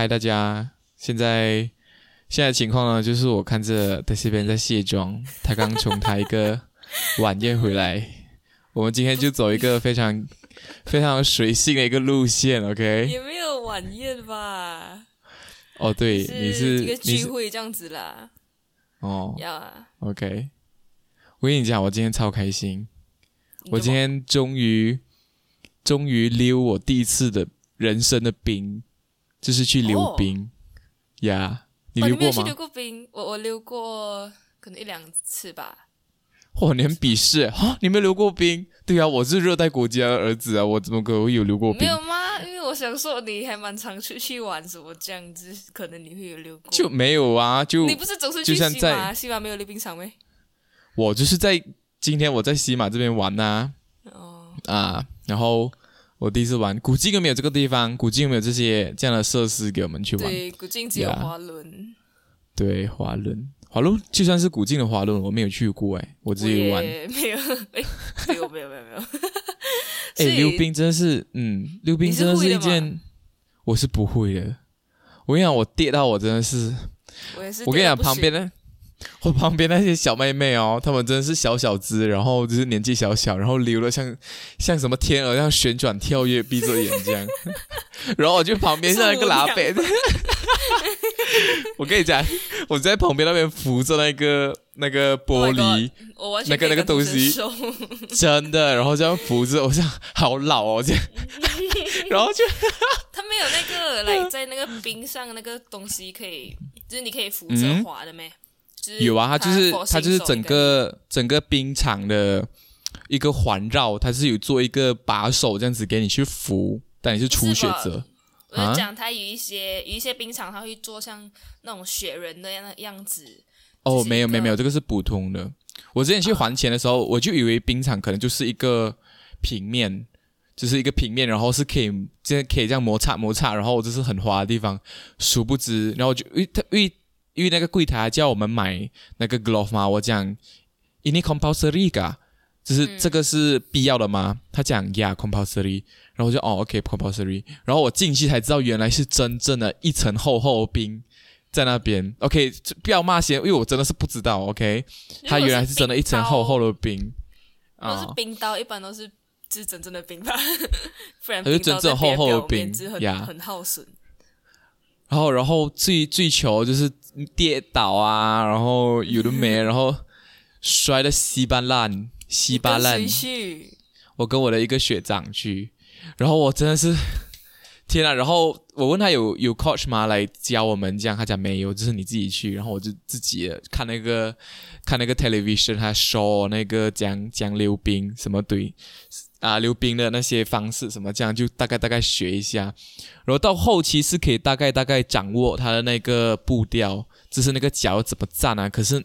嗨，大家！现在现在情况呢，就是我看着在这边在卸妆，他刚从他一个晚宴回来。我们今天就走一个非常非常随性的一个路线，OK？也没有晚宴吧？哦，对，你是一个聚会这样子啦。哦，要啊。OK，我跟你讲，我今天超开心，我今天终于终于溜我第一次的人生的冰，就是去溜冰呀。你哦，溜过吗你没有去溜？过冰？我我溜过，可能一两次吧。哇，你很鄙视啊！你没有溜过冰？对啊，我是热带国家的儿子啊，我怎么可能会有溜过冰没？有吗？因为我想说你还蛮常出去玩什么这样子，可能你会有溜过。就没有啊，就你不是总是去西马？西马没有溜冰场没？我就是在今天我在西马这边玩呐哦，啊然后我第一次玩，古晋又没有这个地方，古晋又没有这些这样的设施给我们去玩。对，古晋只有滑轮，对，滑轮，滑轮就算是古晋的滑轮，我没有去过哎，我自己玩。没有，哎，没有没有没有没有。哎，溜冰真的是，嗯，溜冰真的是一件，我是不会的。我跟你讲，我跌到我真的是，我也是。我跟你讲，旁边的我旁边那些小妹妹哦，她们真的是小小只，然后就是年纪小小，然后溜了像像什么天鹅一样旋转跳跃，闭着眼这样。然后我就旁边像一个拉贝，我跟你讲，我在旁边那边扶着那个那个 Oh 玻璃那个那个东西真的，然后这样扶着，我想好老哦这样，然后就他没有那个来在那个冰上那个东西可以，就是你可以扶着嗯滑的没？就是有啊，它就是它就是整个整个冰场的一个环绕，它是有做一个把手这样子给你去扶，但你是初学者。我就啊讲它有一些有一些冰场，它会做像那种雪人的样样子。哦，没有没有没有，这个是普通的。我之前去还钱的时候，我就以为冰场可能就是一个平面，就是一个平面，然后是可以这样可以这样摩擦摩擦，然后这是很滑的地方。殊不知，然后就因为它因为因为那个柜台叫我们买那个 glove 嘛，我讲 ini compulsory 噶，就是嗯这个是必要的吗？他讲 yeah compulsory，然后我就哦 OK compulsory，然后我进去才知道原来是真正的一层厚厚的冰。在那边，OK，不要骂先，因为我真的是不知道，OK，它原来是真的一层厚厚的。冰啊如果是，冰刀，一般都是就是真正的冰吧，不然它是真正厚厚的冰呀很耗损。然后然后最最求就是跌倒啊，然后有的没，然后摔得稀巴烂，稀巴烂，我跟我的一个学长去，然后我真的是天啊！然后我问他有有 coach 吗来教我们这样，他讲没有，就是你自己去。然后我就自己看那个看那个 television，他 show 那个讲讲溜冰什么对啊溜冰的那些方式什么这样，就大概大概学一下。然后到后期是可以大概大概掌握他的那个步调，就是那个脚怎么站啊。可是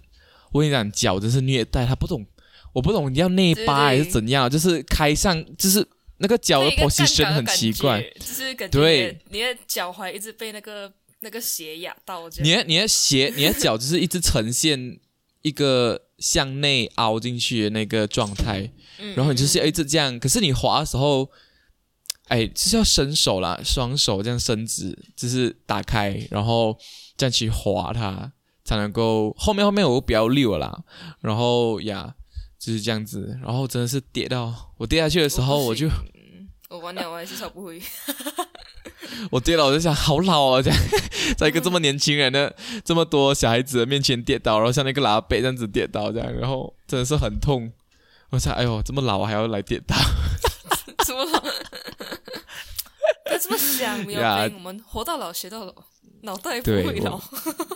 我跟你讲，脚真是虐待，他不懂。我不懂你要内八还是怎样，就是开上，就是那个脚的 position 很奇怪。就是感觉对你的你的脚踝一直被那个那个鞋压到。你的你的鞋，你的脚就是一直呈现一个向内凹进去的那个状态，嗯然后你就是要一直这样。可是你滑的时候，哎，就是要伸手啦，双手这样伸直，就是打开，然后这样去滑它，才能够后面后面我比较溜了啦，然后呀。就是这样子，然后真的是跌到我跌下去的时候，我就嗯我完了，我还是超不会。我跌了，我就想好老啊，这样在一个这么年轻人的、这么多小孩子的面前跌倒，然后像那个拉背这样子跌倒，这样，然后真的是很痛。我想，哎呦，这么老还要来跌倒，怎么了？不要这么想，没有呀病。我们活到老学到老，脑袋不会老。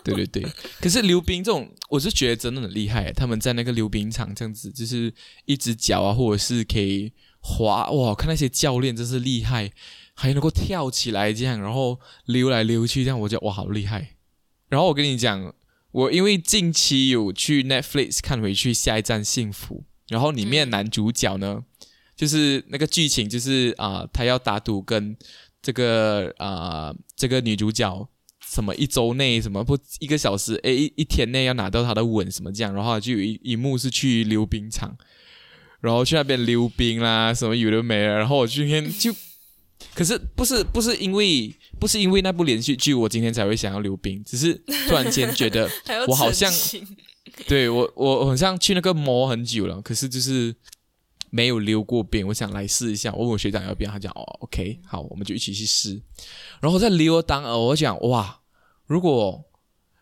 对对对。可是溜冰这种，我是觉得真的很厉害，他们在那个溜冰场这样子，就是一只脚啊，或者是可以滑，哇，看那些教练真是厉害，还能够跳起来这样，然后溜来溜去这样，我觉得哇，好厉害。然后我跟你讲，我因为近期有去 Netflix 看回去《下一站幸福》，然后里面嗯。男主角呢，就是那个剧情就是啊、他要打赌跟这个啊、这个女主角什么一周内什么不一个小时诶一一天内要拿到她的吻什么这样，然后就有一一幕是去溜冰场，然后去那边溜冰啦什么有的没的，然后我今天就可是不是不是因为不是因为那部连续剧，我今天才会想要溜冰，只是突然间觉得 我好像对我我我好像去那个摸很久了，可是就是没有溜过冰，我想来试一下。我问我学长要不要，他讲哦，OK，好，我们就一起去试。然后在溜当儿，我讲哇，如果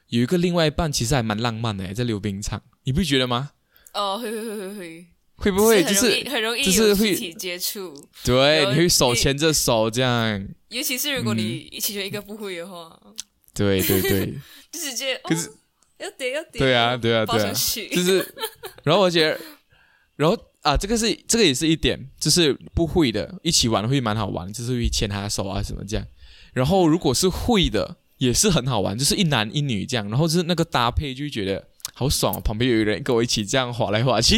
有一个另外一半，其实还蛮浪漫的，在溜冰场，你不觉得吗？哦，会会会会会，会不会就是很容易就是会接触，对，有你会手你牵着手这样？尤其是如果嗯你其中一个不会的话，对对对，就直接可是哦、要叠要叠，对啊对啊对啊，就是，然后我觉得，然后啊，这个是这个也是一点，就是不会的，一起玩会蛮好玩，就是会牵他的手啊什么这样。然后如果是会的，也是很好玩，就是一男一女这样，然后就是那个搭配就会觉得好爽哦，旁边有一个人跟我一起这样滑来滑去，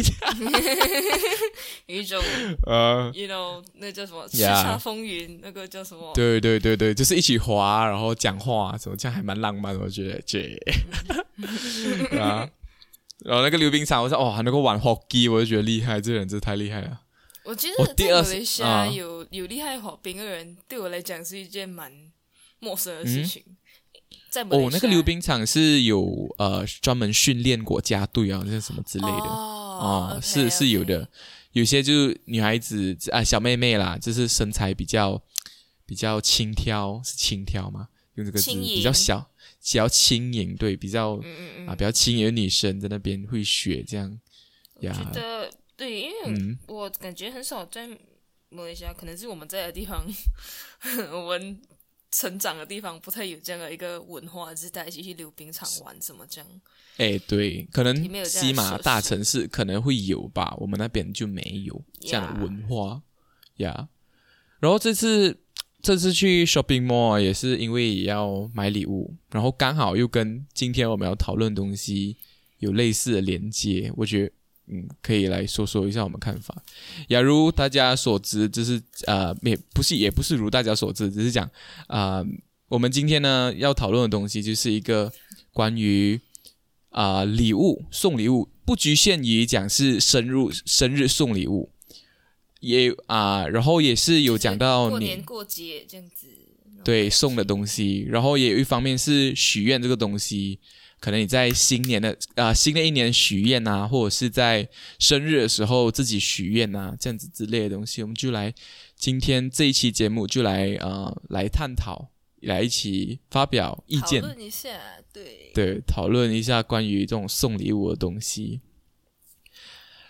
有一种 呃，you know 那叫什么叱咤风云，那个叫什么？对对对对，就是一起滑，然后讲话怎么，这样还蛮浪漫的，我觉得这 啊。然后那个溜冰场，我说哦，还能够玩 hockey，我就觉得厉害，这人真的太厉害了。我觉我得在第二次马来西亚啊有有厉害滑冰的人，对我来讲是一件蛮陌生的事情。哦，那个溜冰场是有呃专门训练国家队啊，这些什么之类的。哦是是有的。有些就是女孩子啊，小妹妹啦，就是身材比较比较轻佻，是轻佻吗？用这个字比较小，比较轻盈，对，比较、嗯嗯嗯，啊比较轻盈的女生在那边会学这样我觉，得对，因为嗯。我感觉很少在马来西亚，可能是我们在的地方，我们成长的地方不太有这样的一个文化，就是大家一起去溜冰场玩什么这样。哎，对，可能西马大城市可能会有吧，我们那边就没有这样的文化呀。然后这次这次去 shopping mall 也是因为要买礼物，然后刚好又跟今天我们要讨论的东西有类似的连接，我觉得嗯可以来说说一下我们看法。假，如大家所知，就是呃也不是也不是如大家所知，只是讲啊、呃我们今天呢要讨论的东西就是一个关于。啊、礼物送礼物不局限于讲是生日生日送礼物，也啊、然后也是有讲到过年过节这样子。对送的东西，然后也有一方面是许愿这个东西，可能你在新年的啊、新的一年许愿啊，或者是在生日的时候自己许愿啊，这样子之类的东西，我们就来今天这一期节目就来呃来探讨，来一起发表意讨见。论一下，对，对，讨论一下关于这种送礼物的东西。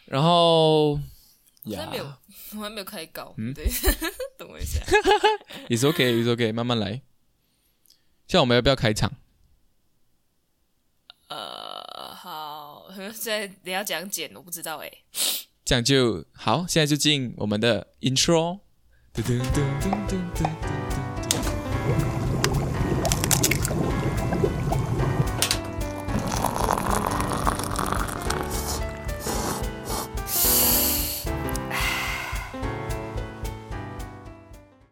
然后呀好像没有，我还没有开稿，嗯对，等我一下。it's okay，it's okay，慢慢来。像我们要不要开场？呃，好，现在你要讲剪，我不知道哎。这样就好，现在就进我们的 intro。噔噔噔噔噔噔噔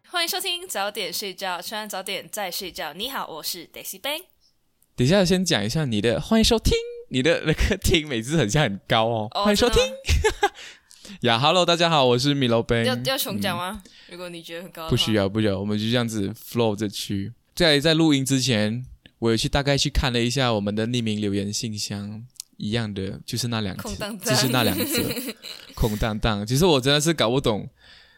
欢迎收听早点睡觉，吃完早点再睡觉。你好，我是 Daisy Bang。等一下，先讲一下你的，欢迎收听。你的那个听每次很像很高哦，哦欢迎收听 呀。Hello，大家好，我是米罗 Ben。要要重讲吗？如果你觉得很高，不需要，不需要，我们就这样子 flow 着去。在在录音之前，我有去大概去看了一下我们的匿名留言信箱，一样的就是那两则，空荡荡就是那两则 空荡荡。其实我真的是搞不懂，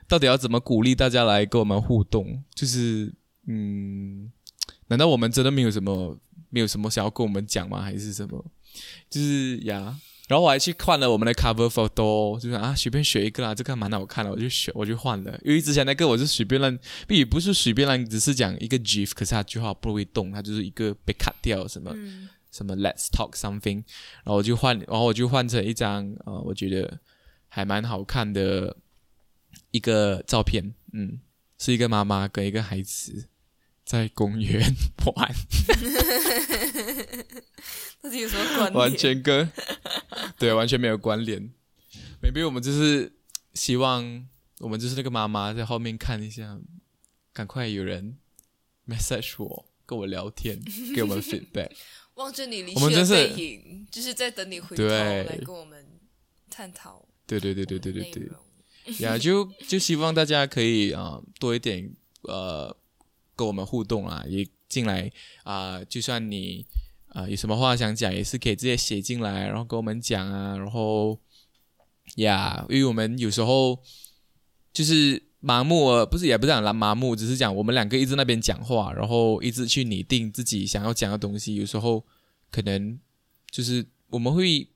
到底要怎么鼓励大家来跟我们互动。就是嗯，难道我们真的没有什么没有什么想要跟我们讲吗？还是什么？就是呀。然后我还去换了我们的 cover photo，就是啊随便选一个啦，这个蛮好看的，我就选我就换了。因为之前那个我是随便乱，也不是随便乱，只是讲一个 gif，可是它句话不会动，它就是一个被 cut 掉什么、嗯，什么 let's talk something，然后我就换，然后我就换成一张呃，我觉得还蛮好看的一个照片，嗯，是一个妈妈跟一个孩子在公园玩。到底有什么关联？完全跟对完全没有关联。maybe 我们就是希望我们就是那个妈妈在后面看一下，赶快有人 message 我，跟我聊天，给我们 feedback。望着你离我们真去的是背影，就是在等你回头来跟我们探讨对对对对对对对，呀，就就希望大家可以啊、多一点呃跟我们互动啊，也进来啊、就算你啊、有什么话想讲，也是可以直接写进来，然后跟我们讲啊，然后呀因为我们有时候就是麻木，不是也不是讲蓝麻木，只是讲我们两个一直那边讲话，然后一直去拟定自己想要讲的东西，有时候可能就是我们会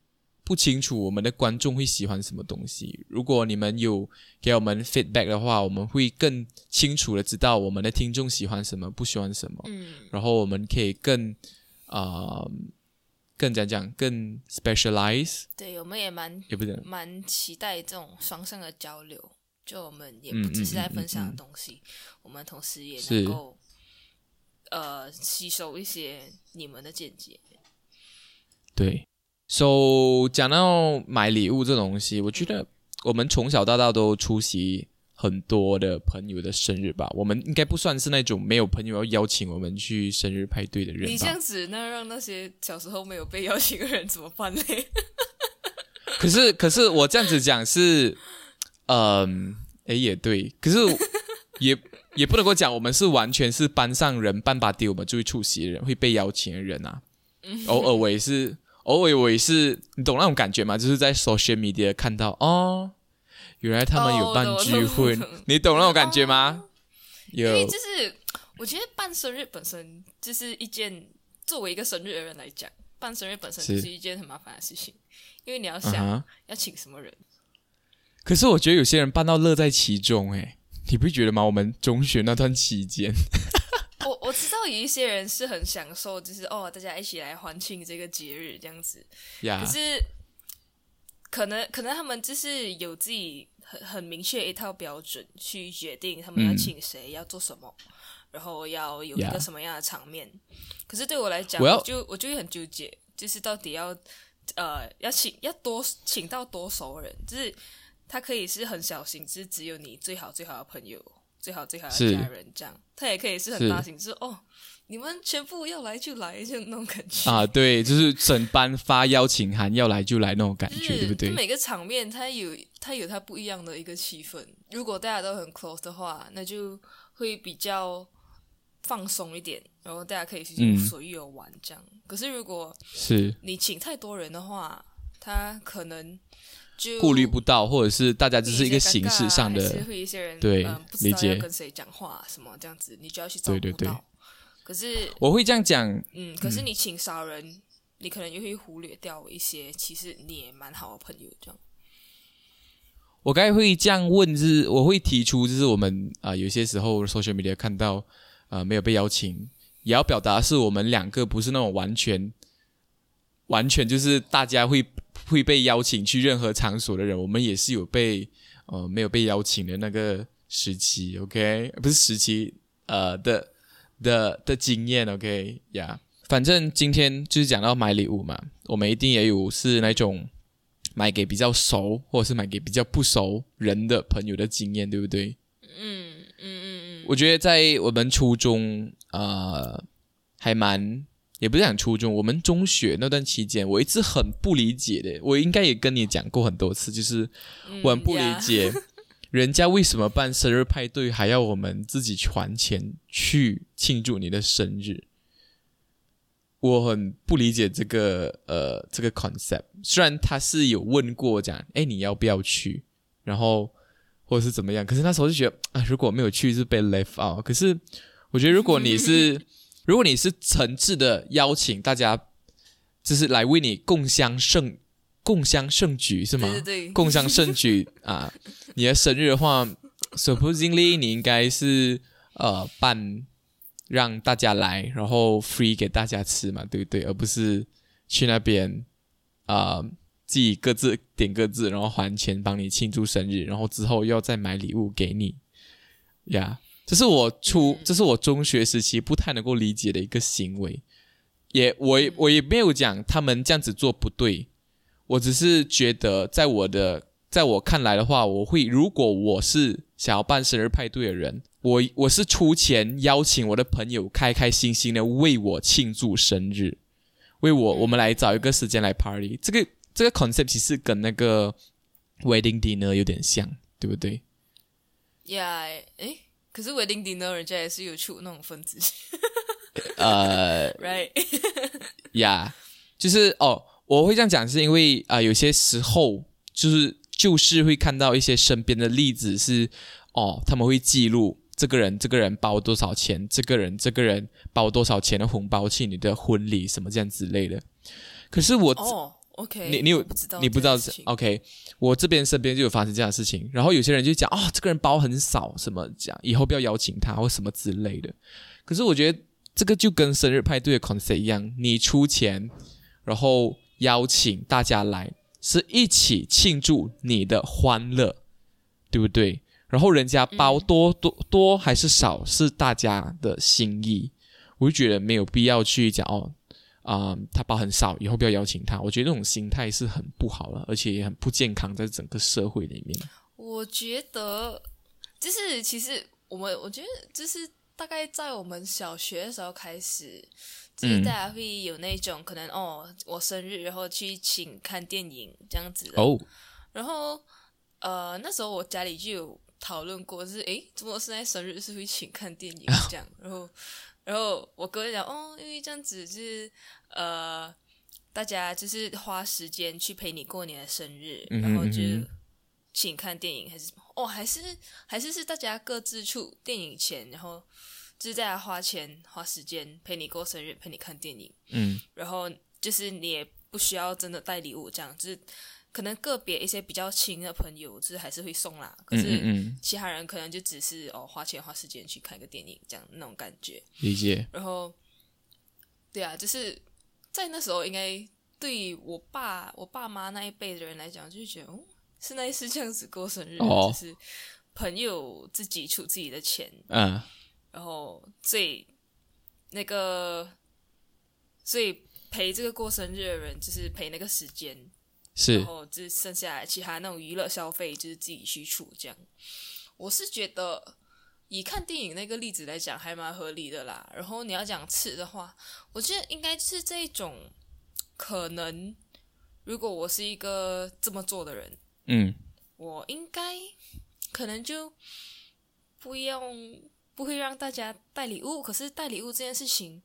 不清楚我们的观众会喜欢什么东西。如果你们有给我们 feedback 的话，我们会更清楚的知道我们的听众喜欢什么，不喜欢什么，嗯，然后我们可以更啊、呃更讲讲更 specialize，对，我们也蛮也不是蛮期待这种双向的交流。就我们也嗯不只是在分享嗯的东西，我们同时也能够呃吸收一些你们的见解。对。So 讲到买礼物这种东西，我觉得我们从小到大都出席很多的朋友的生日吧。我们应该不算是那种没有朋友要邀请我们去生日派对的人吧你这样。子，那让那些小时候没有被邀请的人怎么办嘞？可是，可是我这样子讲是，嗯，诶，也对，可是也也不能够讲我们是完全是班上人半把丢我们就会出席的人，会被邀请的人啊。偶尔我也是，偶尔我也是，你懂那种感觉吗？就是在 social media 看到哦，原来他们有办聚会，你懂那种感觉吗？有因为就是我觉得办生日本身就是一件，作为一个生日的人来讲，办生日本身就是一件很麻烦的事情，因为你要嗯想、哼要请什么人。可是我觉得有些人办到乐在其中，诶，你不觉得吗？我们中学那段期间，我我知道有一些人是很享受，就是哦，大家一起来欢庆这个节日这样子。呀可，是可能可能他们就是有自己很很明确一套标准去决定他们要嗯请谁、要做什么，然后要有一个什么样的场面。可是对我来讲，就我就会很纠结，就是到底要呃要请要多请到多熟人，就是他可以是很小型，就是只有你最好最好的朋友。最好最好家人，这样他也可以是很大型，就是哦，你们全部要来就来，就那种感觉啊，对，就是整班发邀请函，要来就来那种感觉，对不对？每个场面它有它有它不一样的一个气氛。如果大家都很 close 的话，那就会比较放松一点，然后大家可以去嗯随意的玩这样。可是如果是你请太多人的话，他可能就顾虑不到，或者是大家只是一个形式上的，会一些人对理解跟谁讲话什么这样子，你就要去照顾对对。可是我会这样讲，嗯，可是你请少人，你可能就会忽略掉一些其实你也蛮好的朋友这样。我该会这样问，就是我会提出，就是我们啊、有些时候 social media 看到啊、没有被邀请，也要表达是我们两个不是那种完全完全就是大家会会被邀请去任何场所的人，我们也是有被呃没有被邀请的那个时期，OK，不是时期呃的的的经验，OK？呀、反正今天就是讲到买礼物嘛，我们一定也有是那种买给比较熟或者是买给比较不熟人的朋友的经验，对不对？嗯嗯嗯嗯，我觉得在我们初中呃还蛮也不是讲初中，我们中学那段期间，我一直很不理解的，我应该也跟你讲过很多次，就是我很不理嗯解 人家为什么办生日派对还要我们自己去还钱去庆祝你的生日。我很不理解这个呃这个 concept，虽然他是有问过讲，哎你要不要去，然后或者是怎么样，可是那时候就觉得啊如果没有去是被 left out，可是我觉得如果你是 如果你是诚挚的邀请大家，就是来为你共襄盛共襄盛举是吗？对对对，共襄盛举啊！你的生日的话，supposingly 你应该是呃办让大家来，然后 free 给大家吃嘛，对不对？而不是去那边啊、呃自己各自点各自，然后还钱帮你庆祝生日，然后之后要再买礼物给你呀。这是我初，这是我中学时期不太能够理解的一个行为。也，我也我也没有讲他们这样子做不对，我只是觉得，在我的在我看来的话，我会如果我是想要办生日派对的人，我我是出钱邀请我的朋友开开心心的为我庆祝生日，为我我们来找一个时间来 party。这个这个 concept 其实跟那个 wedding dinner 有点像，对不对？？Yeah，，诶，可是 wedding dinner 人家也是有出那种分子。呃，right，yeah，就是哦，我会这样讲，是因为啊、有些时候就是就是会看到一些身边的例子是哦，他们会记录这个人这个人包多少钱，这个人这个人包多少钱的红包去你的婚礼什么这样之类的。可是我哦，OK，你你有我不知道你不知道？OK，我这边身边就有发生这样的事情，然后有些人就讲哦，这个人包很少，什么讲以后不要邀请他或什么之类的。可是我觉得这个就跟生日派对的 concept 一样，你出钱，然后邀请大家来，是一起庆祝你的欢乐，对不对？然后人家包多、多多还是少，是大家的心意。我就觉得没有必要去讲哦，啊、他包很少，以后不要邀请他。我觉得这种心态是很不好了，而且也很不健康，在整个社会里面。我觉得就是其实我们我觉得就是大概在我们小学的时候开始，就是嗯大家会有那种可能哦，我生日然后去请看电影这样子的。哦，然后呃那时候我家里就有讨论过，就是诶，怎么现在生日是会请看电影这样？然后然后我哥就讲哦，因为这样子就是呃。大家就是花时间去陪你过年的生日，嗯哼然后就请看电影还是什么？哦，还是还是是大家各自出电影钱，然后就是大家花钱花时间陪你过生日，陪你看电影，嗯然后就是你也不需要真的带礼物，这样就是可能个别一些比较亲的朋友，就是还是会送啦，可是嗯，其他人可能就只是哦花钱花时间去看个电影这样那种感觉。理解。然后，对啊，就是在那时候，应该对我爸、我爸妈那一辈的人来讲，就是觉得，哦，是那一次这样子过生日，哦就是朋友自己出自己的钱，嗯然后最那个最陪这个过生日的人，就是陪那个时间，是然后就剩下来其他那种娱乐消费，就是自己去处这样。我是觉得以看电影那个例子来讲，还蛮合理的啦。然后你要讲吃的话，我觉得应该是这一种可能。如果我是一个这么做的人，嗯我应该可能就不用不会让大家带礼物。可是带礼物这件事情，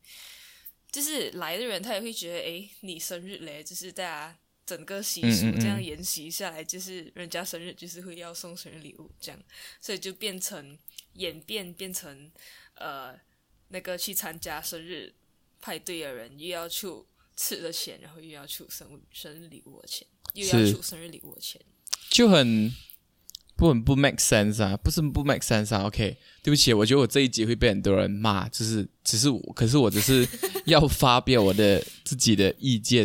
就是来的人他也会觉得，诶，你生日嘞，就是大家整个习俗这样沿袭下来，就是人家生日就是会要送生日礼物这样，所以就变成演变变成呃那个去参加生日派对的人又要出吃的钱，然后又要出生日生日礼物的钱，又要出生日礼物的钱。就很不很不 make sense 啊，不是不 make sense 啊。OK，对不起，我觉得我这一集会被很多人骂，就是只是我，可是我只是要发表我的自己的意见，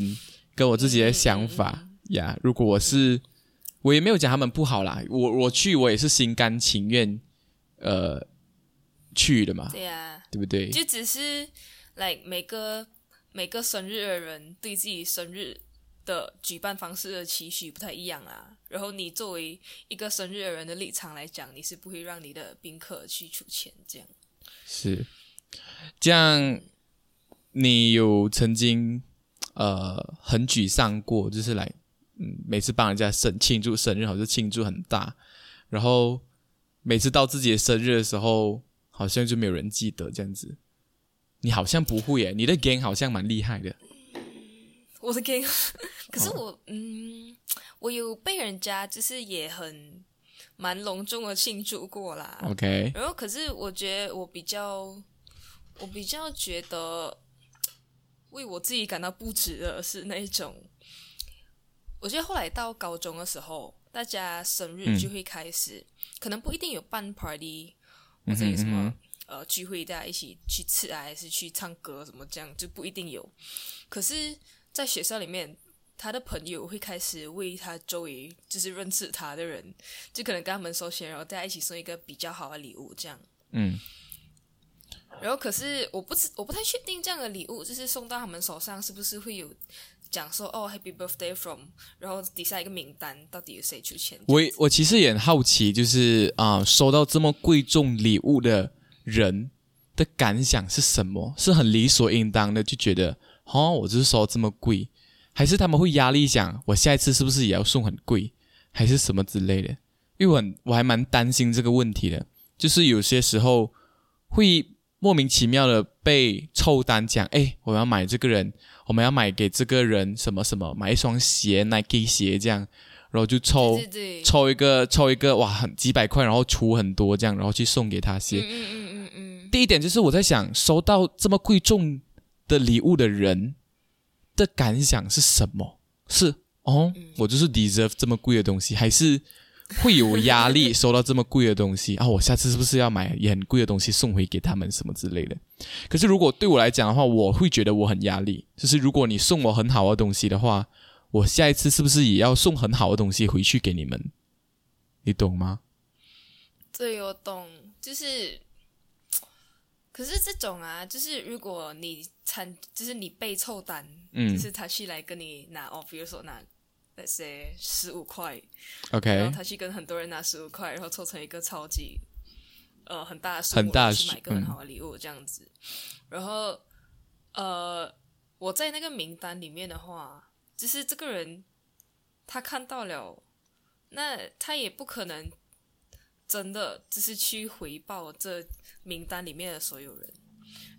跟我自己的想法呀。如果我是，我也没有讲他们不好啦，我我去我也是心甘情愿，呃，去的嘛，对呀、对不对？就只是，like 每个每个生日的人对自己生日的举办方式的期许不太一样啊。然后你作为一个生日的人的立场来讲，你是不会让你的宾客去出钱这样。是这样，你有曾经呃很沮丧过，就是来嗯每次帮人家生庆祝生日，好像庆祝很大，然后每次到自己的生日的时候，好像就没有人记得这样子。你好像不会耶，你的 gang 好像蛮厉害的。我的 gang，可是我嗯，我有被人家就是也很蛮隆重的庆祝过啦。OK，然后可是我觉得我比较，我比较觉得为我自己感到不值的是那一种，我觉得后来到高中的时候，大家生日就会开始，可能不一定有办 party 或者有什么、呃聚会，大家一起去吃啊，还是去唱歌什么这样，就不一定有。可是，在学校里面。他的朋友会开始为他周围就是认识他的人，就可能跟他们收钱，然后大家一起送一个比较好的礼物，这样。嗯，然后可是我不知我不太确定这样的礼物就是送到他们手上是不是会有讲说哦 Happy Birthday from，然后底下一个名单到底有谁出钱？我我其实也很好奇，就是啊、收到这么贵重礼物的人的感想是什么？是很理所应当的就觉得，哦，我就是收这么贵，还是他们会压力想，我下一次是不是也要送很贵，还是什么之类的？因为我很我还蛮担心这个问题的，就是有些时候会莫名其妙的被凑单讲，哎，我要买这个人，我们要买给这个人什么什么，买一双鞋，Nike 鞋这样，然后就凑对对，抽一个抽一个，哇，很几百块，然后出很多这样，然后去送给他嗯鞋。嗯嗯嗯嗯，第一点就是我在想，收到这么贵重的礼物的人的感想是什么？是哦，我就是 deserve 这么贵的东西，还是会有压力收到这么贵的东西啊？我下次是不是要买也很贵的东西送回给他们什么之类的？可是如果对我来讲的话，我会觉得我很压力。就是如果你送我很好的东西的话，我下一次是不是也要送很好的东西回去给你们？你懂吗？对，我懂，就是，可是这种啊，就是如果你参，就是你被凑单，嗯就是他去来跟你拿哦，比如说拿那些十五块，，OK，然后他去跟很多人拿十五块，然后凑成一个超级呃很大的数目去买一个很嗯好的礼物这样子。然后呃，我在那个名单里面的话，就是这个人他看到了，那他也不可能真的就是去回报这名单里面的所有人，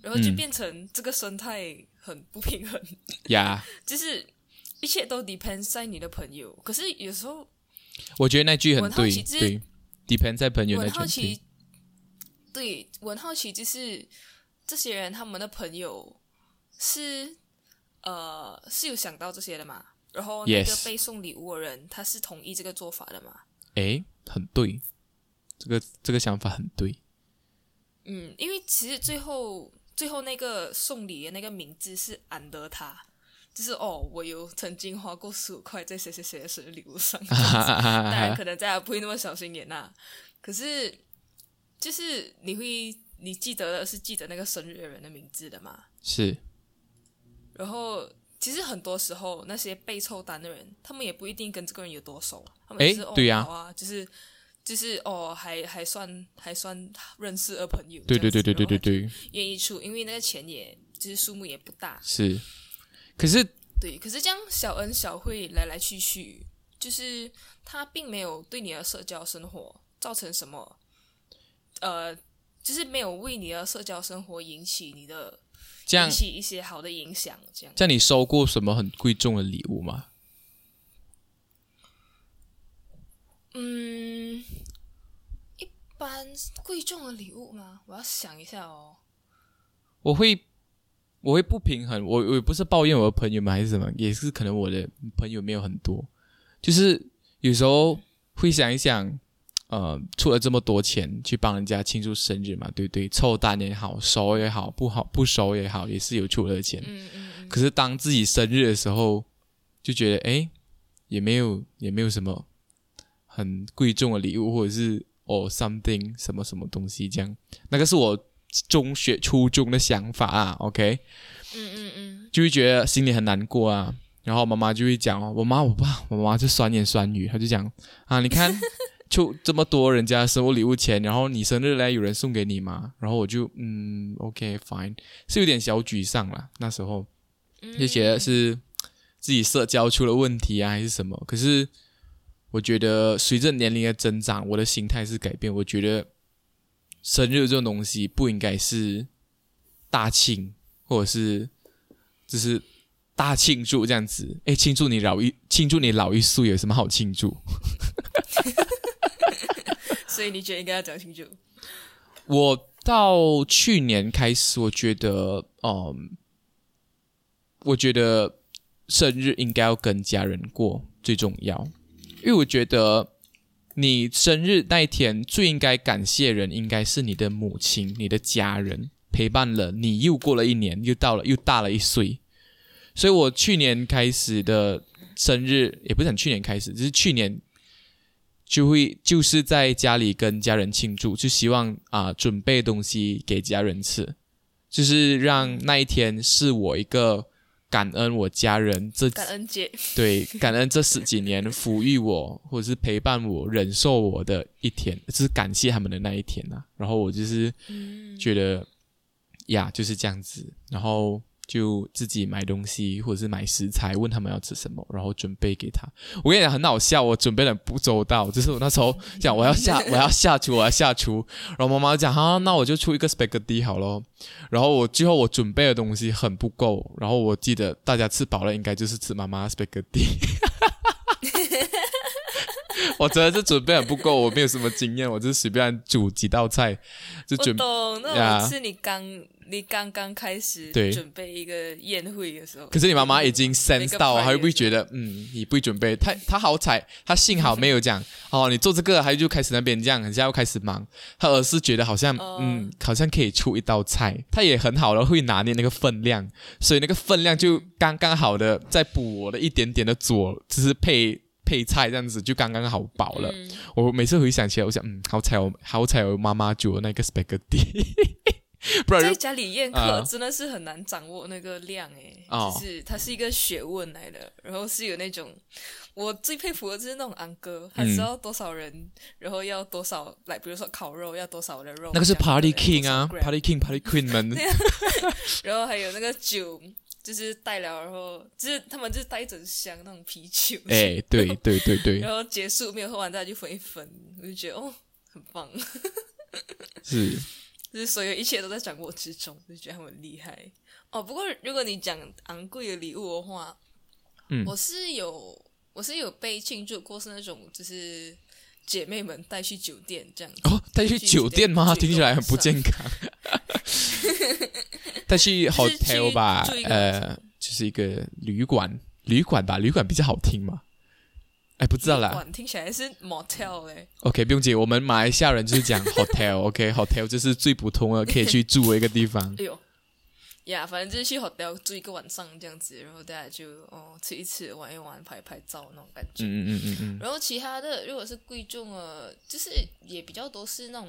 然后就嗯。变成这个生态很不平衡。呀、就是一切都 depends 在你的朋友，可是有时候我觉得那句很对，对，depends 在朋友我那句很好奇，对我很好奇，就是这些人他们的朋友是呃是有想到这些的嘛？然后那个被送礼物的人他是同意这个做法的嘛？诶，很对，这个这个想法很对。嗯，因为其实最后最后那个送礼的那个名字是安德他。就是哦，我有曾经花过十五块在谁谁谁的生日礼物上，当然可能大家不会那么小心眼呐、可是就是你会你记得的是记得那个生日的人的名字的嘛？是，然后其实很多时候那些被凑单的人，他们也不一定跟这个人有多熟，他们是哦对呀就是就是哦还还算还算认识的朋友，对对对对对对对，对，愿意出，因为那个钱也就是数目也不大，是。可是对，可是这样小恩小惠来来去去，就是他并没有对你的社交生活造成什么，呃，就是没有为你的社交生活引起你的这样引，起一些好的影响，这样。这样你收过什么很贵重的礼物吗？嗯，一般贵重的礼物吗？我要想一下哦。我会，我会不平衡。我我也不是抱怨我的朋友们还是什么，也是可能我的朋友没有很多，就是有时候会想一想，呃，出了这么多钱去帮人家庆祝生日嘛，对不对？凑单也好，熟也好，不好不熟也好，也是有出了钱。嗯嗯嗯，可是当自己生日的时候，就觉得哎，也没有也没有什么很贵重的礼物，或者是哦 something 什么什么东西这样。那个是我中学初中的想法啊，OK，嗯嗯嗯，就会觉得心里很难过啊。然后妈妈就会讲哦，我妈我爸我妈就酸言酸语，她就讲啊，你看 就这么多人家生日礼物钱，然后你生日来有人送给你吗？然后我就嗯，OK fine，是有点小沮丧啦。那时候嗯就觉得是自己社交出了问题啊，还是什么？可是我觉得随着年龄的增长，我的心态是改变。我觉得生日这种东西不应该是大庆，或者是就是大庆祝这样子。哎，庆祝你老一庆祝你老一岁有什么好庆祝？所以你觉得应该要讲庆祝。我到去年开始，我觉得，嗯，我觉得生日应该要跟家人过最重要，因为我觉得你生日那一天最应该感谢人应该是你的母亲、你的家人陪伴了你又过了一年，又到了又大了一岁，所以我去年开始的生日也不是很去年开始，只是去年就会就是在家里跟家人庆祝，就希望啊、准备东西给家人吃，就是让那一天是我一个感恩我家人这感恩节，对感恩这十几年抚育我或者是陪伴我忍受我的一天，就是感谢他们的那一天呐、然后我就是嗯。觉得呀就是这样子，然后就自己买东西或者是买食材，问他们要吃什么，然后准备给他。我跟你讲很好笑，我准备的不周到，就是我那时候讲我要下 我要下厨我要下厨，然后妈妈讲啊，那我就出一个 spaghetti 好咯。然后我最后我准备的东西很不够，然后我记得大家吃饱了应该就是吃妈妈 spaghetti。我真的是准备很不够，我没有什么经验，我就是随便煮几道菜就准。我懂，那呀种是你刚你刚刚开始对准备一个宴会的时候。可是你妈妈已经 sense 到，她会不会觉得？嗯，你不会准备？她她好彩，她幸好没有讲，哦，你做这个，她就开始那边这样，人家又开始忙，她而是觉得好像，哦嗯，好像可以出一道菜，她也很好了会拿捏那个分量，所以那个分量就刚刚好的再补我的一点点的佐，只是配配菜这样子，就刚刚好饱了。嗯我每次回想起来，我想，嗯，好彩我好彩我妈妈煮的那个 spaghetti，不然在家里宴啊。客真的是很难掌握那个量诶，哦。就是它是一个学问来的，然后是有那种我最佩服的就是那种安哥，他知道多少人，然后要多少来，比如说烤肉要多少的肉，那个是 Party King 啊，Party King，Party Queen 们，然后还有那个酒，就是带了，然后就是他们就是带一整箱那种啤酒，哎，对对对对，然后结束没有喝完，大家就分一分，我就觉得哦，很棒，是。就是所有一切都在掌握之中，就觉得他们很厉害哦。不过如果你讲昂贵的礼物的话，嗯我是有我是有被庆祝过，是那种就是姐妹们带去酒店这样子。哦，带去酒店吗？听起来很不健康。带去就是 hotel 去吧呃，就是一个旅馆，旅馆吧，旅馆比较好听嘛。哎，不知道啦。听起来是 motel 嘞，OK，不用紧，我们马来西亚人就是讲 hotel，OK，hotel、就是最普通的可以去住的一个地方。哎呦。呀反正就是去 hotel 住一个晚上这样子，然后大家就哦吃一吃、玩一玩、拍拍照那种感觉。嗯嗯嗯嗯嗯，然后其他的，如果是贵重的，就是也比较多是那种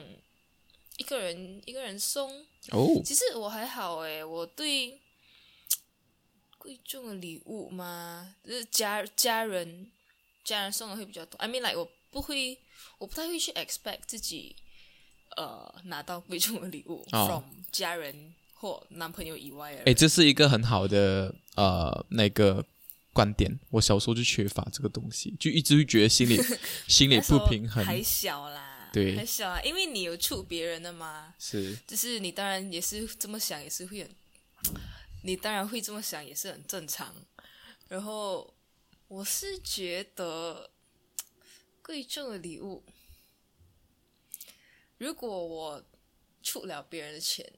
一个人一个人送。哦，其实我还好诶，我对贵重的礼物嘛，就是家家人家人送的会比较多。I mean like 我不会，我不太会去 expect 自己呃拿到贵重的礼物、哦 from 家人或男朋友以外的人。哎，这是一个很好的呃那个观点。我小时候就缺乏这个东西，就一直会觉得心里 心里不平衡。还小啦，对还小啊，因为你有处别人的嘛。是，就是你当然也是这么想，也是会很，你当然会这么想，也是很正常。然后我是觉得贵重的礼物，如果我出了别人的钱，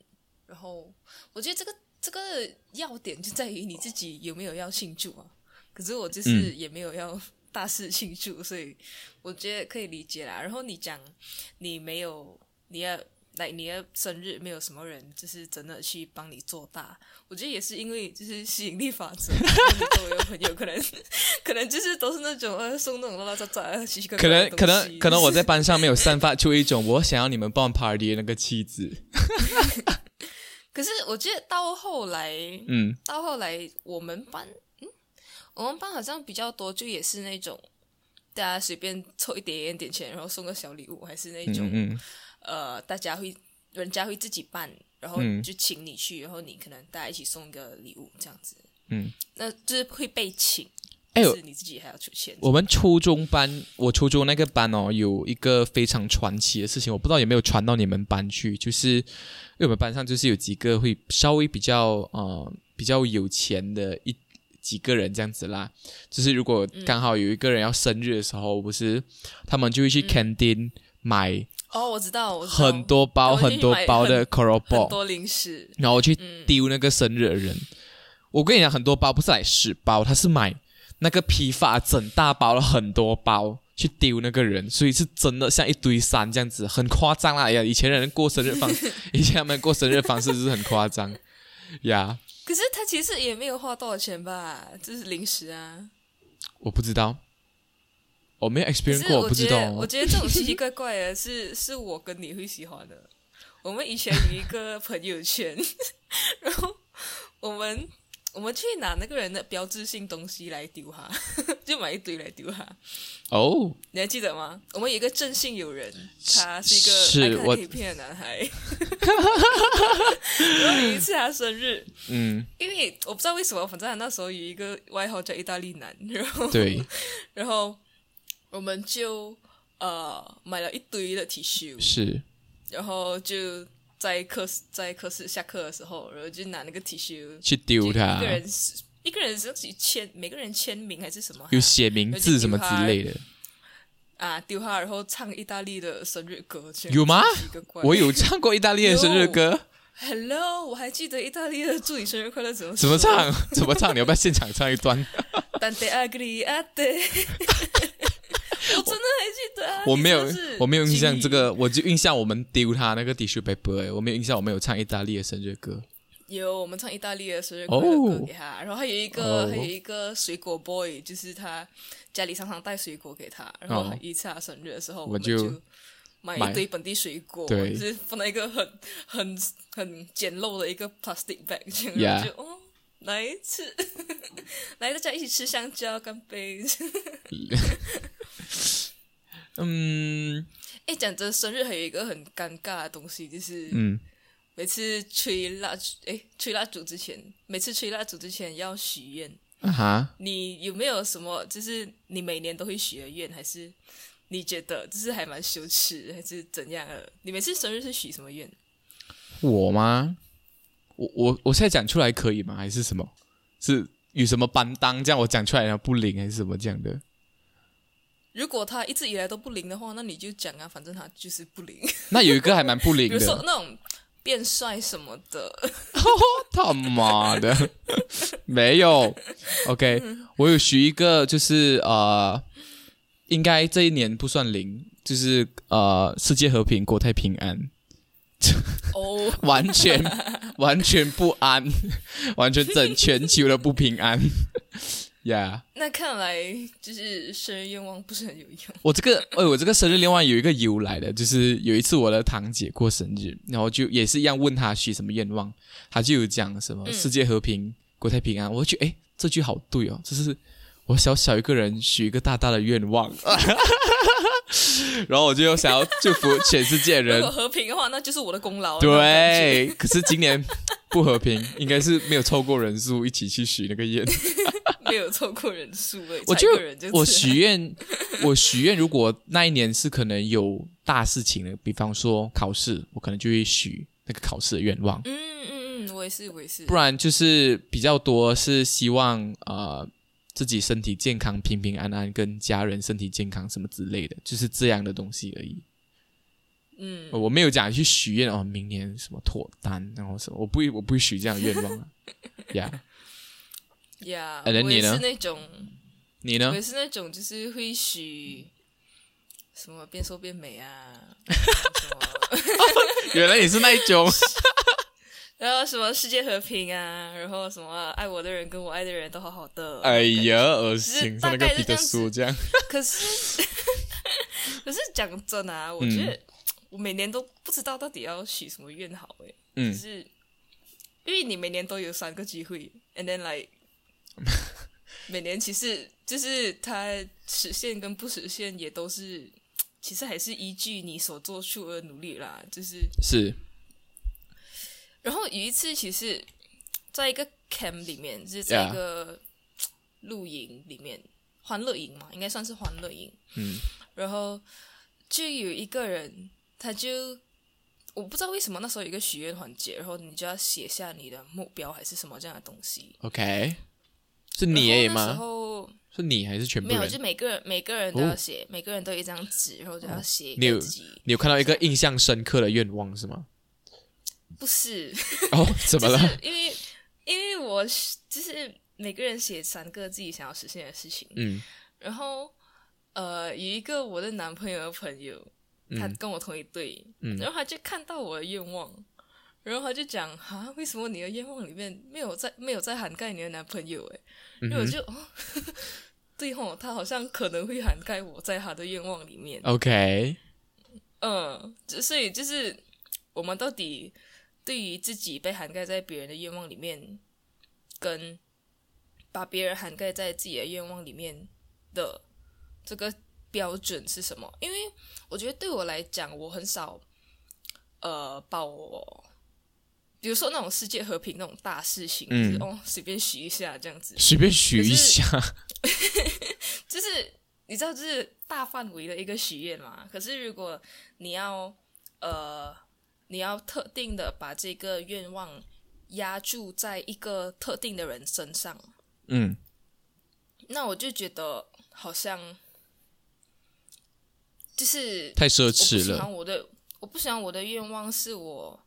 然后我觉得这个这个要点就在于你自己有没有要庆祝啊。可是我就是也没有要 大肆庆祝，所以我觉得可以理解啦。然后你讲你没有，你要来你的生日没有什么人就是真的去帮你做大，我觉得也是因为就是吸引力法则，你周围的朋友可能 可能就是都是那种呃送那种乱乱杂杂的奇奇怪可能可能可能我在班上没有散发出一种我想要你们办 party 的那个气质。可是我觉得到后来，嗯，到后来我们班，嗯，我们班好像比较多，就也是那种大家随便凑一点点钱，然后送个小礼物，还是那种、嗯嗯呃，大家会人家会自己办，然后嗯。就请你去，然后你可能大家一起送一个礼物这样子，嗯，那就是会被请，哎呦。是你自己还要出钱。我们初中班，我初中那个班哦，有一个非常传奇的事情，我不知道有没有传到你们班去，就是因为我们班上就是有几个会稍微比较呃比较有钱的一几个人这样子啦，就是如果刚好有一个人要生日的时候，不是他们就会去 canteen 买哦，我知道，很多包很多包的很 c o r o b 很多零食，然后我去嗯丢那个生日的人。我跟你讲，很多包不是来十包，他是买那个批发整大包了很多包去丢那个人，所以是真的像一堆山这样子，很夸张啦！哎呀，以前人过生日方，以前他们过生日方式就是很夸张呀。可是他其实也没有花多少钱吧，就是零食啊。我不知道，我没有可 experience 过，我不知道哦。觉得，我觉得这种奇奇怪怪的是，是我跟你会喜欢的。我们以前有一个朋友圈，然后我们我们去拿那个人的标志性东西来丢他，就买一堆来丢他。哦，你还记得吗？我们有一个正性友人，他是一个爱看我 A 片的男孩。然后有一次他生日，嗯，因为我不知道为什么，反正他那时候有一个外号叫意大利男，然后对，然后我们就呃买了一堆的 T 恤，是然后就在课室在课室下课的时候，然后就拿那个 T 恤，去丢它一个，人是一个人是自己签，每个人签名还是什么有写名字什么之类的，啊丢他，然后唱意大利的生日歌，有吗我有唱过意大利的生日歌，Hello，我还记得意大利的祝你生日快乐怎么怎么唱？怎么唱？你要不要现场唱一段？？Tante。我真的还记得啊！我没有我没有印象这个，我就印象我们丢他那个 tissue paper，哎，我没有印象我们有唱意大利的生日歌。有我们唱意大利的生日歌给他，然后还有一个、哦还有一个水果 boy，就是他家里常常带水果给他，然后哦一次他生日的时候，我们就买买一堆本地水果，对就是放在一个很很很简陋的一个 plastic bag，这样然后就哦。来一次，来大家一起吃香蕉，干杯！嗯哎，讲真，生日还有一个很尴尬的东西，就是嗯，每次吹蜡烛，哎，吹蜡烛之前，每次吹蜡烛之前要许愿。啊哈，你有没有什么，就是你每年都会许的愿，还是你觉得就是还蛮羞耻，还是怎样的？你每次生日是许什么愿？我吗？我我我现在讲出来可以吗？还是什么？是有什么班当这样我讲出来然后不灵还是什么这样的？如果他一直以来都不灵的话，那你就讲啊，反正他就是不灵。那有一个还蛮不灵比如说的，那种变帅什么的，他妈的，没有。OK，我有许一个，就是呃，应该这一年不算零，就是呃，世界和平，国泰平安，哦，完全 完全不安，完全整全球的不平安。呀、yeah.，那看来就是生日愿望不是很有用。我这个，哎，我这个生日愿望有一个由来的，就是有一次我的堂姐过生日，然后就也是一样问她许什么愿望，她就有讲什么嗯世界和平、国泰平安，我就觉得哎，这句好对哦，就是我小小一个人许一个大大的愿望，然后我就想要祝福全世界人如果，和平的话，那就是我的功劳。对，可是今年不和平，应该是没有凑够人数一起去许那个愿。没有凑够人数诶，我一个人就得我是许愿，我许愿，如果那一年是可能有大事情的，比方说考试，我可能就会许那个考试的愿望。嗯嗯嗯，我也是，我也是。不然就是比较多是希望呃自己身体健康、平平安安，跟家人身体健康什么之类的，就是这样的东西而已。嗯，我没有讲去许愿哦，明年什么脱单，然后什么，我不会，我不会许这样的愿望啊。呀，呀，哎那我也你呢是那种，你呢我也？是那种，就是会许什么变瘦变美啊，原来你是那一种。然后什么世界和平啊，然后什么爱我的人跟我爱的人都好好的。哎呀，恶心，大像那个彼得概是这样。可是，可是讲真的啊，我嗯觉得我每年都不知道到底要许什么愿好诶，嗯就，是因为你每年都有三个机会，and then like 每年其实就是它实现跟不实现也都是，其实还是依据你所做出的努力啦。就是，是，然后有一次，其实在一个 camp 里面，就是在一个露营里面，欢乐营嘛，应该算是欢乐营。嗯，然后就有一个人，他就我不知道为什么那时候有一个许愿环节，然后你就要写下你的目标还是什么这样的东西。OK，是你而已然后是你还是全部没有，就？每个人每个人都要写，每个人都有一张纸，然后就要写一你。你有看到一个印象深刻的愿望是吗？不是，哦，怎么了？就是因为因为我是就是每个人写三个自己想要实现的事情，嗯。然后呃，有一个我的男朋友的朋友，他嗯。跟我同一队，嗯。然后他就看到我的愿望，然后他就讲哈，为什么你的愿望里面没有在没有在涵盖你的男朋友？诶，嗯哼然后我就、哦，对吼，他好像可能会涵盖我在他的愿望里面，，OK，嗯，就所以就是我们到底对于自己被涵盖在别人的愿望里面跟把别人涵盖在自己的愿望里面的这个标准是什么？因为我觉得对我来讲，我很少呃把我。比如说那种世界和平那种大事情，嗯就是哦随便许一下这样子，随便许一下，就是你知道，就是大范围的一个许愿嘛。可是如果你要呃，你要特定的把这个愿望压注在一个特定的人身上，嗯那我就觉得好像就是太奢侈了。欢我的，我不喜欢我的愿望是我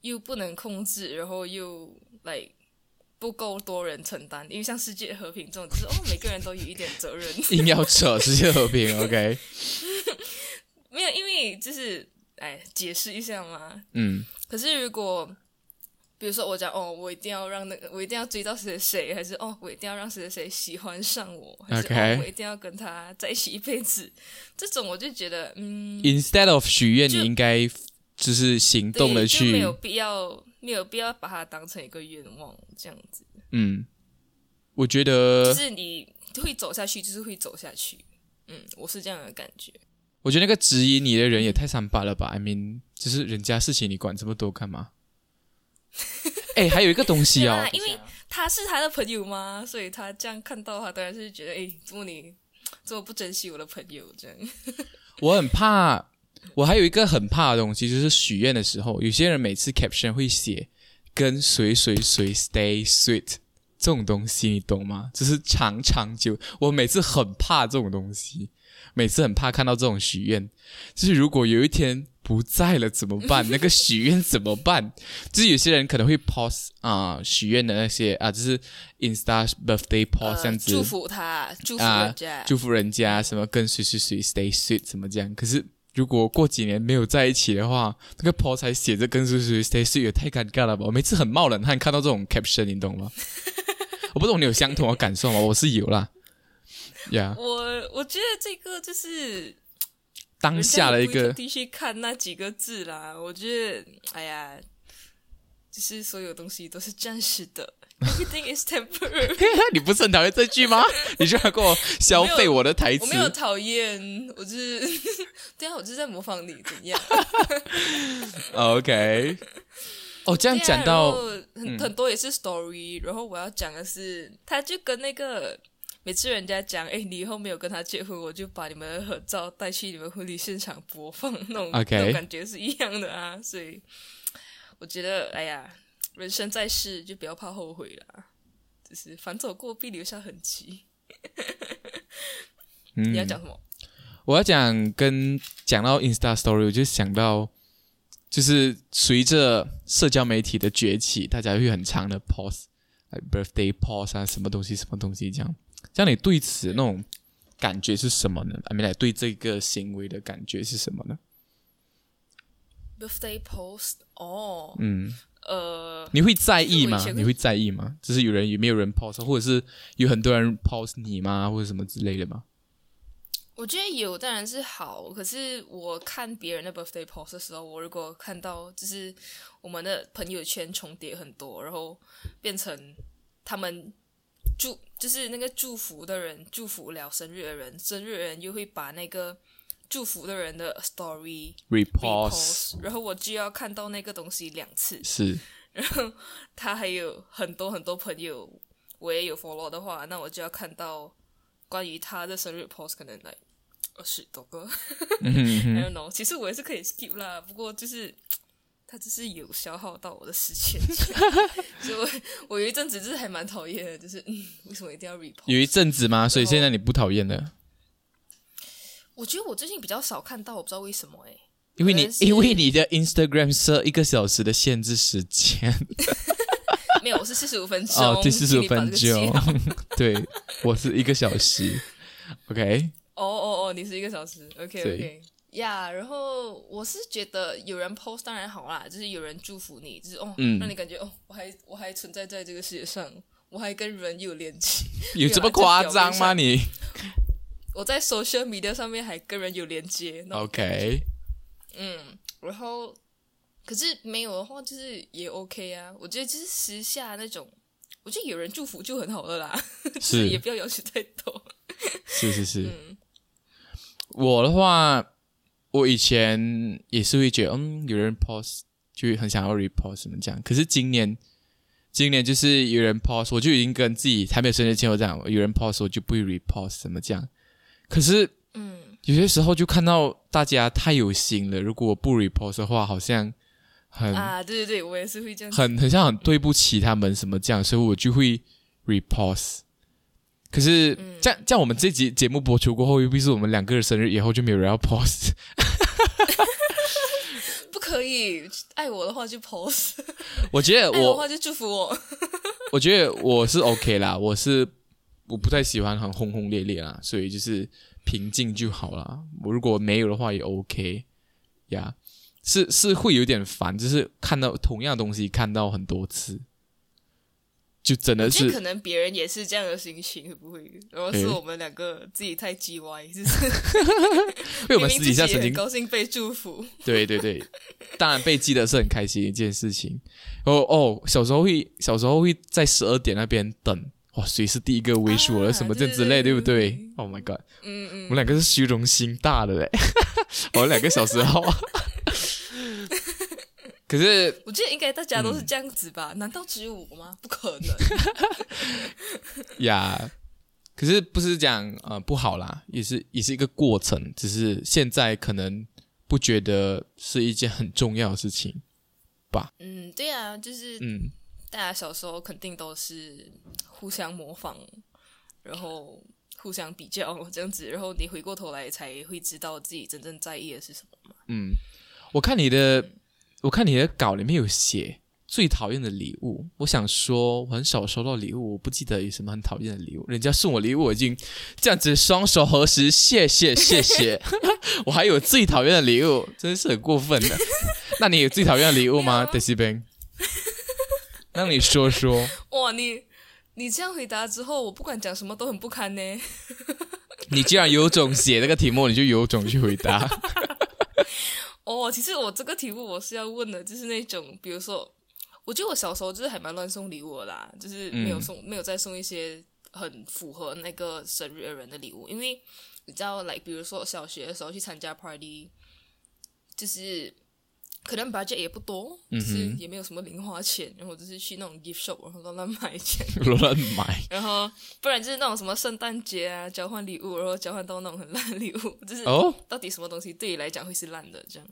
又不能控制，然后又来。不够多人承担，因为像世界和平这种，就是 哦，每个人都有一点责任。硬要扯世界和平，OK？没有，因为就是哎，解释一下吗。嗯可是如果比如说我讲哦，我一定要让那个，我一定要追到谁谁谁，还是哦，我一定要让谁谁谁喜欢上我，还是我一定要跟他在一起一辈子，这种我就觉得嗯，，instead of 许愿，你应该就是行动的去，就没有，必要，没有必要把它当成一个愿望这样子。嗯，我觉得就，是你会走下去，就是会走下去。嗯，我是这样的感觉。我觉得那个质疑你的人也太三八了吧？I mean，就是人家事情你管这么多干嘛？哎，还有一个东西哦因为他是他的朋友嘛，所以他这样看到他，当然是觉得，哎，怎么你怎么不珍惜我的朋友？这样，我很怕，我还有一个很怕的东西，就是许愿的时候，有些人每次 caption 会写“跟谁谁谁 stay sweet” 这种东西，你懂吗？就是长长久。我每次很怕这种东西，每次很怕看到这种许愿，就是如果有一天不在了怎么办？那个许愿怎么办？就是有些人可能会 post 啊、许愿的那些啊，就是 Insta birthday post 这样祝福他，祝福啊人家。祝福人家什么跟谁谁谁 stay sweet 怎么这样？可是如果过几年没有在一起的话，那个 post 才写着跟谁谁 stay sweet 也太尴尬了吧！我每次很冒冷汗看到这种 caption，你懂吗？我不懂你有相同的感受吗？我是有啦，呀、我我觉得这个就是当下的一个人家也不会特地去看那几个字啦。我觉得，哎呀，就是所有东西都是暂时的，everything is temporary。你不是很讨厌这句吗？你居然跟我消费我的台词我没，有讨厌，我就是对啊，我就是在模仿你，怎样？OK。哦，这样讲到，很、很多也是 story，然后我要讲的是，他就跟那个每次人家讲，哎，你以后没有跟他结婚，我就把你们的合照带去你们婚礼现场播放，那种 OK 那种感觉是一样的啊。所以我觉得，哎呀，人生在世就不要怕后悔啦，就是反走过必留下痕迹。嗯你要讲什么？我要讲跟讲到 Insta Story，我就想到，就是随着社交媒体的崛起，大家会很长的 post，like birthday pause 啊，什么东西什么东西这样。这样你对此那种感觉是什么呢？I mean，like, 对这个行为的感觉是什么呢？birthday post 哦，嗯，呃，你会在意吗你会在意吗？就是有人有没有人 post，或者是有很多人 post 你吗，或者什么之类的吗？我觉得有当然是好，可是我看别人的 birthday post 的时候，我如果看到就是我们的朋友圈重叠很多，然后变成他们祝就是那个祝福的人祝福了生日的人，生日的人又会把那个祝福的人的 story repost 然后我就要看到那个东西两次，是。然后他还有很多很多朋友，我也有 follow 的话，那我就要看到关于他的生日 post 可能来二十多个，I don't know。其实我也是可以 skip 啦，不过就是他就是有消耗到我的时间，所以我我有一阵子就是还蛮讨厌的，就是嗯，为什么一定要 repost？有一阵子吗？所以现在你不讨厌了？我觉得我最近比较少看到，我不知道为什么哎、因为你因为你的 Instagram 设一个小时的限制时间 没有，我是四十五分钟，哦，第四十五分钟对我是一个小时，OK，哦哦哦，你是一个小时，OK 对 OK。呀然后我是觉得有人 post 当然好啦，就是有人祝福你，就是哦，嗯让你感觉哦，我还我还存在在这个世界上，我还跟人有连接，有这么夸张吗？你 我在 social media 上面还跟人有连接，OK？嗯，然后可是没有的话，就是也 OK 啊。我觉得就是时下那种，我我觉得有人祝福就很好了啦，是也不要要求太多。是是是。嗯我的话，我以前也是会觉得，嗯，有人 post 就很想要 repost 什么这样。可是今年，今年就是有人 post，我就已经跟自己还没有生日前我这样，有人 post 我就不会 repost 什么这样。可是嗯，有些时候就看到大家太有心了，如果我不 repost 的话，好像很、啊，对对对，我也是会这样。很很像很对不起他们什么这样，所以我就会 repost。可是嗯这样这样，我们这集节目播出过后，又必是我们两个人生日以后就没有人要 post。不可以爱我的话就 pose，我觉得我 爱我的话就祝福我。我觉得我是 OK 啦，我是我不太喜欢很轰轰烈烈啦，所以就是平静就好啦。我如果没有的话也 OK 呀，是是会有点烦，就是看到同样的东西看到很多次，就真的是可能别人也是这样的心情，会不会？然后是我们两个自己太叽歪，就是因为 我们私底下曾经高兴被祝福。对对对，当然被记得是很开心一件事情。哦哦，小时候会小时候会在十二点那边等，哇，谁是第一个微数了、啊什么这之类，对不对？Oh my god，嗯嗯我们两个是虚荣心大的嘞，我们两个小时候。可是我觉得应该大家嗯都是这样子吧？难道只有我吗？不可能。呀，可是不是讲呃不好啦，也是也是一个过程，只是现在可能不觉得是一件很重要的事情吧。嗯，对啊，就是嗯，大家小时候肯定都是互相模仿，然后互相比较这样子，然后你回过头来才会知道自己真正在意的是什么嘛。嗯，我看你的，我看你的稿里面有写最讨厌的礼物。我想说，我很少收到礼物，我不记得有什么很讨厌的礼物。人家送我礼物，我已经这样子双手合十，谢谢 谢谢。我还有最讨厌的礼物，真是很过分的。那你有最讨厌的礼物吗 e b e n 让你说说。哇，你你这样回答之后，我不管讲什么都很不堪呢。你既然有种写这个题目，你就有种去回答。哦，其实我这个题目我是要问的，就是那种，比如说，我觉得我小时候就是还蛮乱送礼物的啦，就是没有送，没有再送一些很符合那个生日的人的礼物，因为你知道，来，比如说我小学的时候去参加 party，就是可能 budget 也不多，就是也没有什么零花钱，然后就是去那种 gift shop，然后乱乱买钱，乱买，然后不然就是那种什么圣诞节啊，交换礼物，然后交换到那种很烂的礼物，就是哦，到底什么东西对你来讲会是烂的？这样，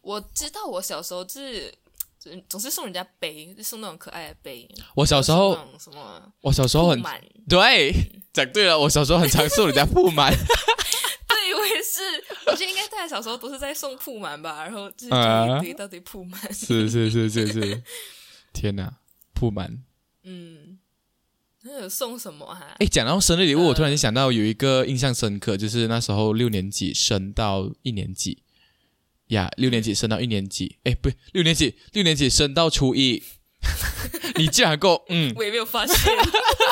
我知道我小时候就是总总是送人家杯，就送那种可爱的杯。我小时候什么我小时候很满，对，讲对了，我小时候很常送人家铺满。对我也是，我觉得应该大家小时候都是在送铺满吧，然后就是一堆到底铺满，是是是是是，天哪，铺满！嗯，那有送什么哈、哎，讲到生日礼物，呃我突然就想到有一个印象深刻，就是那时候六年级升到一年级呀，六年级升到一年级，哎，不，六年级六年级升到初一，你竟然够嗯我也没有发现，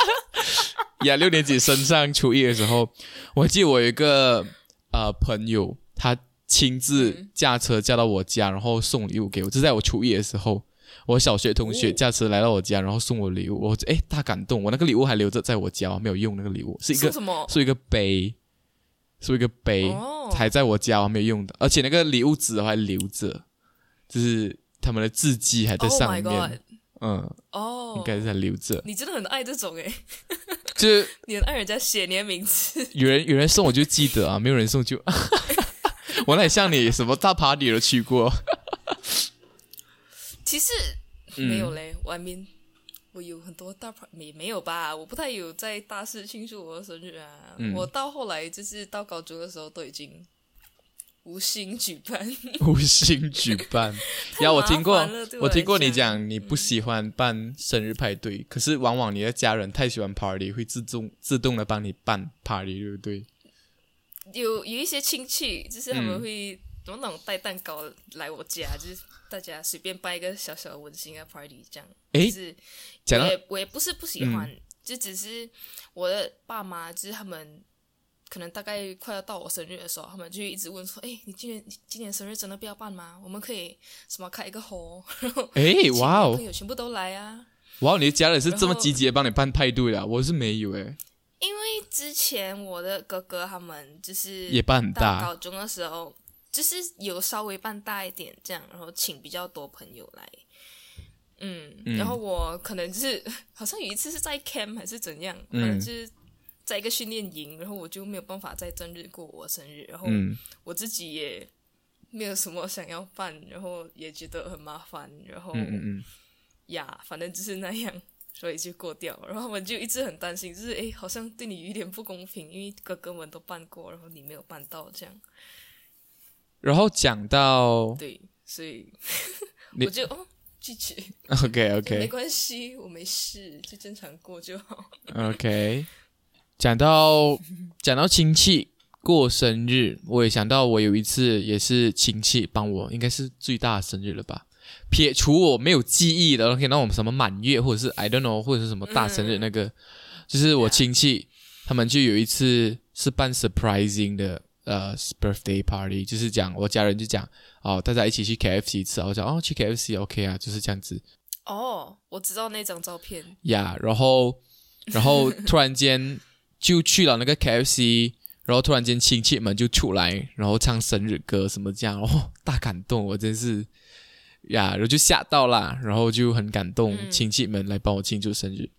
呀，六年级升上初一的时候，我记得我有一个呃朋友，他亲自嗯驾车驾到我家，然后送礼物给我。就在我初一的时候，我小学同学哦驾车来到我家，然后送我礼物，我哎大感动。我那个礼物还留着在我家，没有用那个礼物，是一个送什么？是一个杯，是一个杯，哦还在我家，我没有用的，而且那个礼物纸我还留着，就是他们的字迹还在 Oh 上面！嗯，哦，应该是还留着，你真的很爱这种诶，就是。你很爱人家写你的名字，有人有人送我就记得啊，没有人送就，我哪里像你什么大 party 都去过？其实嗯没有嘞，我 I mean，我有很多大 part 没没有吧？我不太有在大肆庆祝我的生日啊。嗯我到后来就是到高中的时候都已经无心举办。无心举办。太 呀，我听过我我听过你讲你不喜欢办生日派对，可是往往你的家人太喜欢 party，会自动自动的帮你办 party，对不对？有有一些亲戚，就是他们嗯会怎么那种带蛋糕来我家，就是大家随便办一个小小的温馨的 party 这样。诶就是讲也我也不是不喜欢，就只是我的爸妈，就是他们可能大概快要到我生日的时候，他们就一直问说：“哎，你今年你今年生日真的不要办吗？我们可以什么开一个活，然 后诶，请哇哦。朋，友全部都来啊。”哇，你的家人是这么积极的帮你办派对的，我是没有诶，因为之前我的哥哥他们就是也办很大，高中的时候，就是有稍微办大一点这样，然后请比较多朋友来。嗯，嗯。然后我可能就是 好像有一次是在 camp 还是怎样，嗯。反正就是在一个训练营，然后我就没有办法在正日过我生日，然后嗯。我自己也没有什么想要办，然后也觉得很麻烦，然后嗯嗯嗯，呀，反正就是那样，所以就过掉。然后我们就一直很担心，就是诶，好像对你有点不公平，因为哥哥们都办过，然后你没有办到，这样。然后讲到对，所以我就哦拒绝。OK OK 没关系，我没事，就正常过就好。OK，讲到讲到亲戚过生日，我也想到我有一次也是亲戚帮我，应该是最大的生日了吧。撇除我没有记忆的，，OK，那我们什么满月，或者是 I don't know，或者是什么大生日嗯那个，就是我亲戚他们就有一次是办 surprising 的呃 birthday party，就是讲我家人就讲哦，大家一起去 KFC 吃啊，我讲哦去 KFC OK 啊，就是这样子。哦，我知道那张照片，呀然后然后突然间就去了那个 KFC，然后突然间亲戚们就出来，然后唱生日歌什么这样，哦，大感动，我真是呀，然后就吓到啦，然后就很感动，嗯亲戚们来帮我庆祝生日。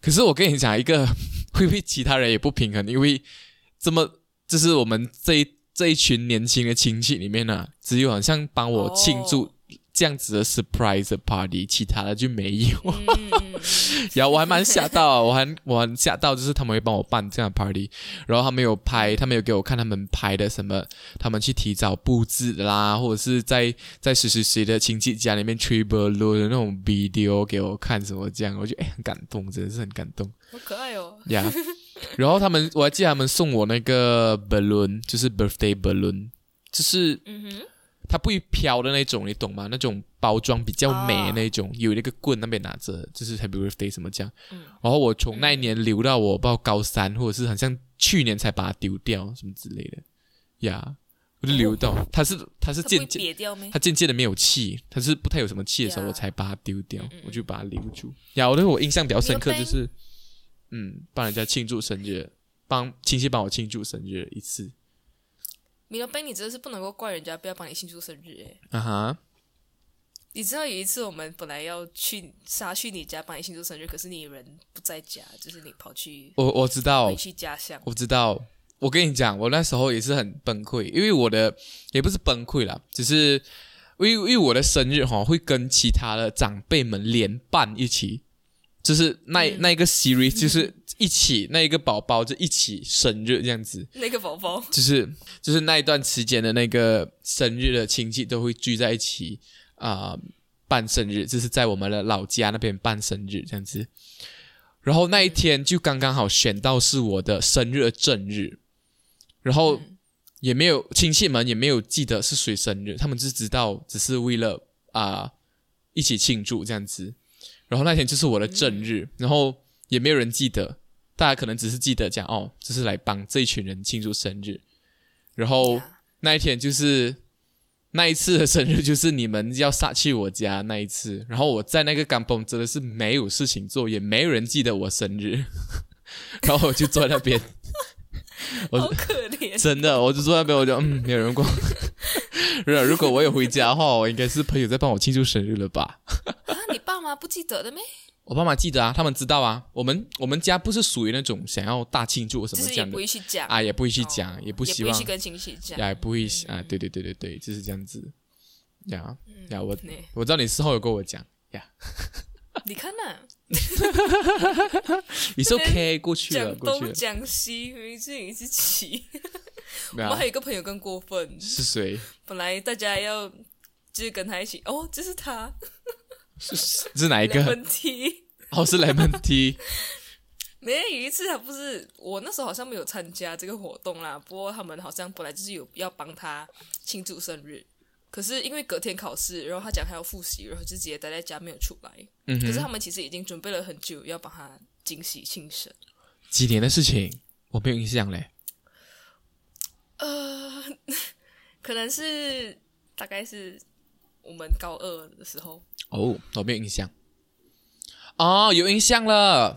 可是我跟你讲一个，会不会其他人也不平衡？因为这么就是我们这一这一群年轻的亲戚里面呢、只有好像帮我庆祝哦这样子的 surprise party，其他的就没有。然后我还蛮吓到，我还我很吓到，就是他们会帮我办这样的 party，然后他们有拍，他们有给我看他们拍的什么，他们去提早布置的啦，或者是在在谁谁谁的亲戚家里面吹 balloon 的那种 video 给我看什么这样，我就哎很感动，真的是很感动好可爱哦。呀。然后他们我还记得他们送我那个 balloon，就是 birthday balloon，就是嗯哼，它不会飘的那种，你懂吗？那种包装比较美那种，有那个棍那边拿着，就是 Happy Birthday 什么这样。嗯然后我从那一年留到我报高三，或者是好像去年才把它丢掉什么之类的呀我就留到。它是它是渐渐？它渐渐的没有气，它是不太有什么气的时候，我才把它丢掉嗯嗯，我就把它留住。呀，我对我印象比较深刻就是，嗯，帮人家庆祝生日，帮亲戚帮我庆祝生日一次。米罗贝，你真的是不能够怪人家不要帮你庆祝生日诶。啊哈，你知道有一次我们本来要去杀去你家帮你庆祝生日，可是你人不在家，就是你跑去我我知道回，去家乡。我知道，我跟你讲，我那时候也是很崩溃，因为我的也不是崩溃啦，只是因为因为我的生日哈会跟其他的长辈们连办一起，就是那、嗯那一个 series 就是一起那一个宝宝就一起生日这样子，那个宝宝，就是就是那一段时间的那个生日的亲戚都会聚在一起啊、办生日，就是在我们的老家那边办生日这样子。然后那一天就刚刚好选到是我的生日的正日，然后嗯。也没有亲戚们也没有记得是谁生日，他们只知道只是为了啊、一起庆祝这样子。然后那天就是我的正日，然后也没有人记得，大家可能只是记得讲哦，这是来帮这一群人庆祝生日。然后呀那一天就是那一次的生日，就是你们要杀去我家那一次。然后我在那个港崩真的是没有事情做，也没有人记得我生日，然后我就坐在那边，我好可怜。真的，我就坐在那边，我就嗯，没有人过。如 果如果我有回家的话，我应该是朋友在帮我庆祝生日了吧？啊，你爸妈不记得的咩？我爸妈记得啊，他们知道啊。我们我们家不是属于那种想要大庆祝什么这样的会去讲，啊，也不会去讲，哦也不希望也不会去跟亲戚讲。也不会啊，对对对对对，就是这样子。呀呀，我呢我知道你事后有跟我讲呀你看呐、it's okay，过去了，讲过去了。东讲西，明明是你自己。我们还有一个朋友更过分，是谁？本来大家要就是跟他一起，哦，这是他，是是哪一个？问题。哦，是 lemon tea。没有一次他不是我那时候好像没有参加这个活动啦，不过他们好像本来就是有要帮他庆祝生日，可是因为隔天考试，然后他讲他要复习，然后就直接待在家没有出来。嗯可是他，们其实已经准备了很久，要帮他惊喜庆生。几年的事情，我没有印象嘞。呃，可能是大概是我们高二的时候，哦，我没有印象。哦，有印象了，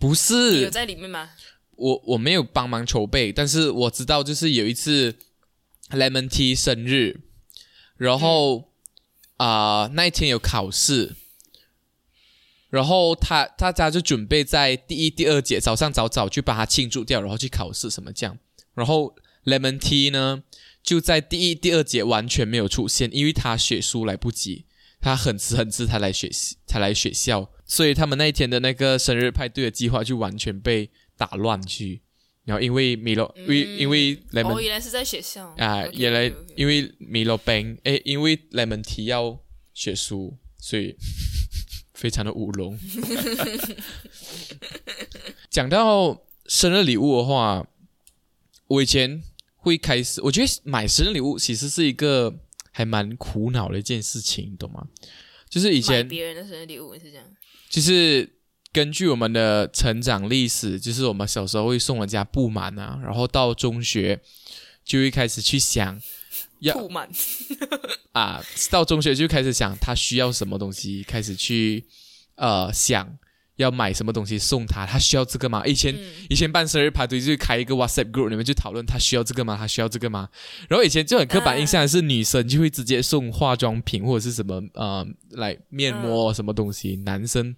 不是有是在里面吗？我我没有帮忙筹备，但是我知道就是有一次 Lemon Tea 生日，然后啊、那一天有考试，然后他大家就准备在第一、第二节早上早早去把它庆祝掉，然后去考试什么这样。然后 Lemon Tea 呢，就在第一、第二节完全没有出现，因为他写书来不及，他很迟很迟才来学习，才来学校，所以他们那一天的那个生日派对的计划就完全被打乱去。然后因为米洛，因为因为 Lemon 哦，原来是在学校啊，原来因为米洛 Bang，诶，因为 Lemon Tea 要学书，所以非常的乌龙。讲到生日礼物的话，我以前会开始，我觉得买生日礼物其实是一个还蛮苦恼的一件事情，你懂吗？就是以前别人的生日礼物是这样，就是根据我们的成长历史，就是我们小时候会送人家布满啊，然后到中学就会开始去想要铺满，啊，到中学就开始想他需要什么东西，开始去呃想要买什么东西送他，他需要这个吗？以前、嗯以前办生日派对就是开一个 WhatsApp group，你们就讨论他需要这个吗？他需要这个吗？然后以前就很刻板印象的是女生就会直接送化妆品或者是什么呃来面膜什么东西，男生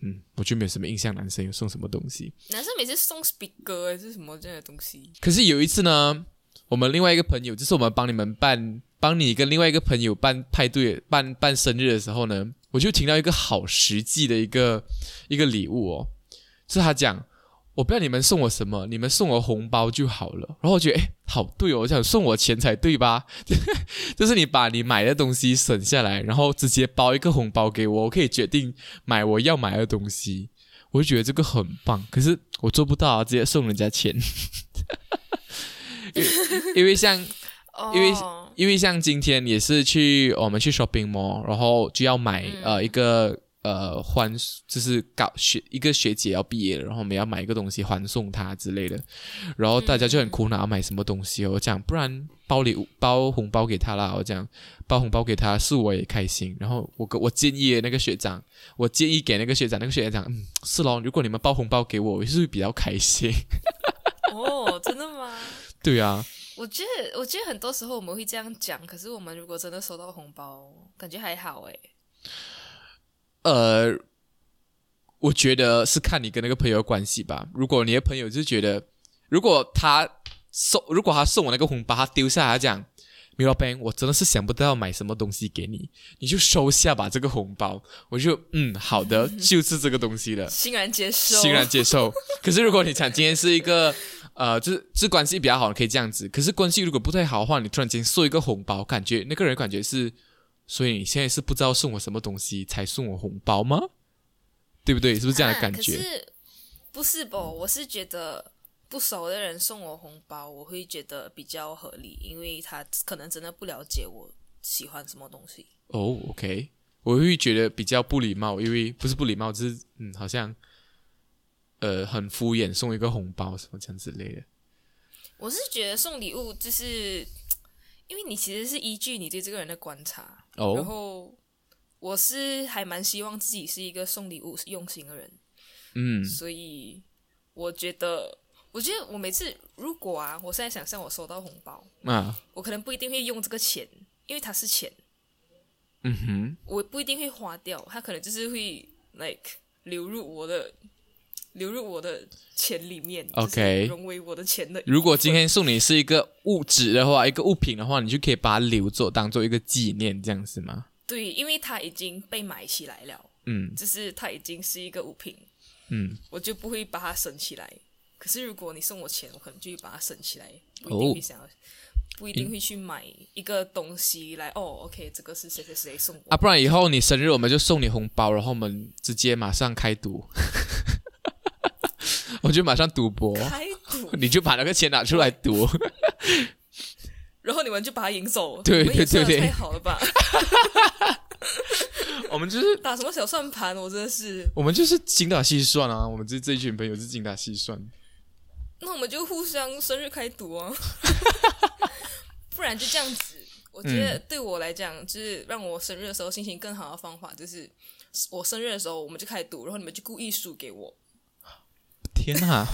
嗯我就没有什么印象，男生有送什么东西。男生每次送 speaker 还是什么这样的东西，可是有一次呢，我们另外一个朋友，就是我们帮你们办，帮你跟另外一个朋友办派对、办办生日的时候呢，我就听到一个好实际的一个一个礼物哦，是他讲，我不要你们送我什么，你们送我红包就好了。然后我觉得，哎，好对哦，我想送我钱才对吧？就是你把你买的东西省下来，然后直接包一个红包给我，我可以决定买我要买的东西。我就觉得这个很棒，可是我做不到啊，直接送人家钱。因为因为像哦，因为因为像今天也是去我们去 shopping mall，然后就要买、嗯呃一个呃欢就是搞学一个学姐要毕业了，然后我们要买一个东西欢送她之类的，然后大家就很苦恼要买什么东西哦，我讲不然包礼物包红包给她啦，我讲包红包给她是我也开心，然后我我建议那个学长，我建议给那个学长，那个学长讲嗯是咯，如果你们包红包给我，我是不是比较开心？哦，真的吗？对啊，我觉得，我觉得很多时候我们会这样讲，可是我们如果真的收到红包，感觉还好诶。呃，我觉得是看你跟那个朋友的关系吧。如果你的朋友就觉得，如果他送，如果他送我那个红包，他丢下来他讲，米老板，我真的是想不到买什么东西给你，你就收下吧这个红包。我就嗯，好的，就是这个东西了。欣然接受，欣然接受。可是如果你讲今天是一个呃，就是就是关系比较好，可以这样子。可是关系如果不太好的话，你突然间送一个红包，感觉那个人感觉是，所以你现在是不知道送我什么东西才送我红包吗？对不对？是不是这样的感啊、可觉？是不是不？我是觉得不熟的人送我红包，我会觉得比较合理，因为他可能真的不了解我喜欢什么东西。哦，OK，我会觉得比较不礼貌，因为不是不礼貌，就是嗯，好像呃很敷衍，送一个红包什么这样之类的。我是觉得送礼物就是，因为你其实是依据你对这个人的观察，然哦，后我是还蛮希望自己是一个送礼物用心的人，嗯。所以我觉得，我觉得我每次如果啊，我现在想象我收到红包，啊，我可能不一定会用这个钱，因为它是钱，嗯哼，我不一定会花掉，它可能就是会 like 流入我的流入我的钱里面 OK 就是融为我的钱的。如果今天送你是一个物质的话，一个物品的话，你就可以把它留作当做一个纪念，这样子吗？对，因为它已经被买起来了，嗯就是它已经是一个物品，嗯，我就不会把它省起来。可是如果你送我钱，我可能就会把它省起来，不一哦定会想要，不一定会去买一个东西来。哦，OK，这个是谁谁谁送我啊，不然以后你生日我们就送你红包，然后我们直接马上开赌，我就马上赌博，开赌，你就把那个钱拿出来赌。然后你们就把它赢走。对对对对太好了吧？我们就是打什么小算盘？我真的是。我们就是精打细算啊，我们这这一群朋友是精打细算。那我们就互相生日开赌啊，不然就这样子。我觉得对我来讲，就是让我生日的时候心情更好的方法，就是我生日的时候我们就开始赌，然后你们就故意输给我。天哪，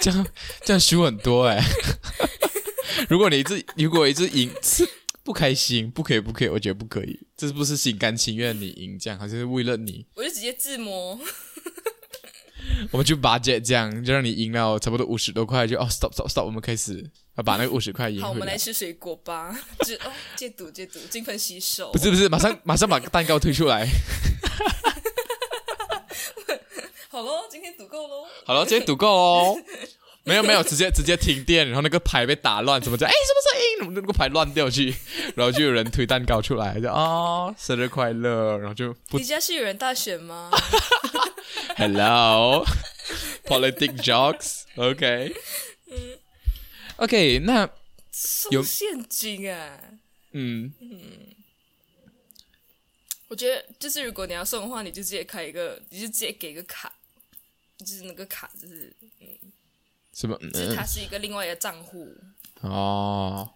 这样这样输很多哎！如果你一直如果一直赢是不开心，不可以不可以，我觉得不可以，这是不是心甘情愿你赢这样，好像是为了你？我就直接自摸。我们就 budget 这样，就让你赢了差不多五十多块，就哦 stop stop stop，我们开始要把那个五十块赢好，我。们来吃水果吧。就哦，戒赌戒赌，金盆洗手。不是不是，马上马上把蛋糕推出来。好喽，今天赌够喽。好了，今天赌够哦。没 有没有，直接直接停电，然后那个牌被打乱，怎么讲？哎，什么声音？那个牌乱掉去，然后就有人推蛋糕出来，就啊、生日快乐，然后就不你家是有人大选吗？Hello politic jokes，OK，OK，那有送现金啊！嗯，我觉得就是如果你要送的话，你就直接开一个，你就直接给一个卡，就是那个卡，就是嗯什么？就是它嗯、是一个另外一个账户。哦，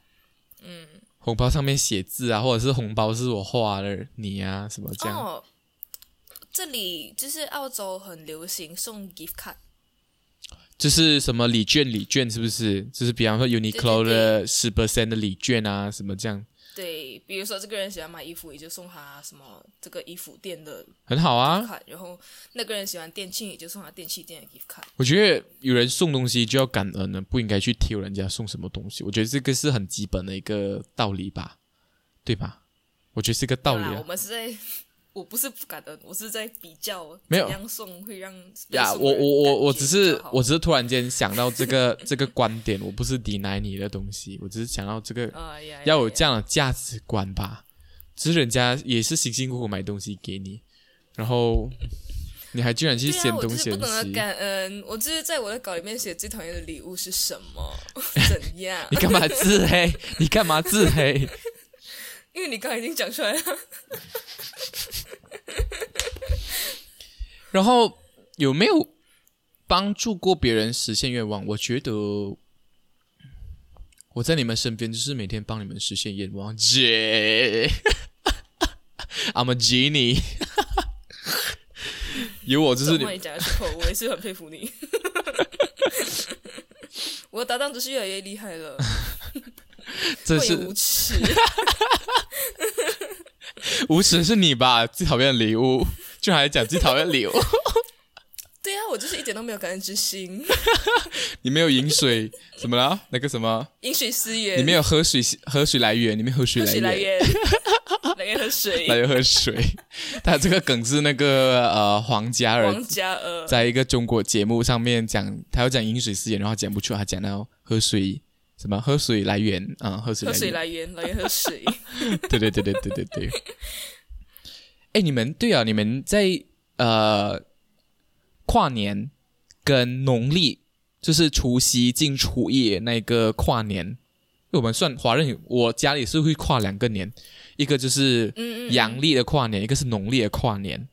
嗯，红包上面写字啊，或者是红包是我画的你啊，什么这样？哦，这里就是澳洲很流行送 gift card，就是什么礼券礼券是不是？就是比方说 Uniqlo 的十 percent 的礼券啊，什么这样，对，比如说这个人喜欢买衣服，也就送他什么这个衣服店的很好啊。然后那个人喜欢电器，也就送他电器店的 gift card。我觉得有人送东西就要感恩呢，不应该去挑人家送什么东西。我觉得这个是很基本的一个道理吧，对吧？我觉得是个道理啊我啊。们是在，我不是不感恩，我是在比较没有怎样送会让被呀，我我我我只是我只是突然间想到这个 这个观点，我不是抵赖你的东西，我只是想到这个要有这样的价值观吧。只是人家也是辛辛苦苦买东西给你，然后你还居然去对啊，我就是嫌东嫌西，不懂得感恩。我就是在我的稿里面写最讨厌的礼物是什么？怎样你？干嘛自黑？你干嘛自黑？因为你刚才已经讲出来了。然后有没有帮助过别人实现愿望？我觉得我在你们身边，就是每天帮你们实现愿望。姐，I'm a genie。有我就是你你讲的时候，我也是很佩服你。我的搭档只是越来越厉害了，这会有无是耻。无耻是你吧？最讨厌的礼物，居然还讲最讨厌的礼物。对啊，我就是一点都没有感恩之心，你没有饮水，怎么了？那个什么，饮水思源。你没有喝水，喝水来源，你没有喝水来。源，来源喝水。来源喝水，他这个梗是那个呃黄嘉尔黄嘉尔，在一个中国节目上面讲，他要讲饮水思源，然后讲不出，他讲到喝水什么喝水来源啊、喝水喝水来源，来源，喝水。对对对对对对对。哎，你们对啊，你们在呃跨年跟农历就是除夕进初一那个跨年，因为我们算华人，我家里是会跨两个年，一个就是阳历的跨年，一个是农历的跨年，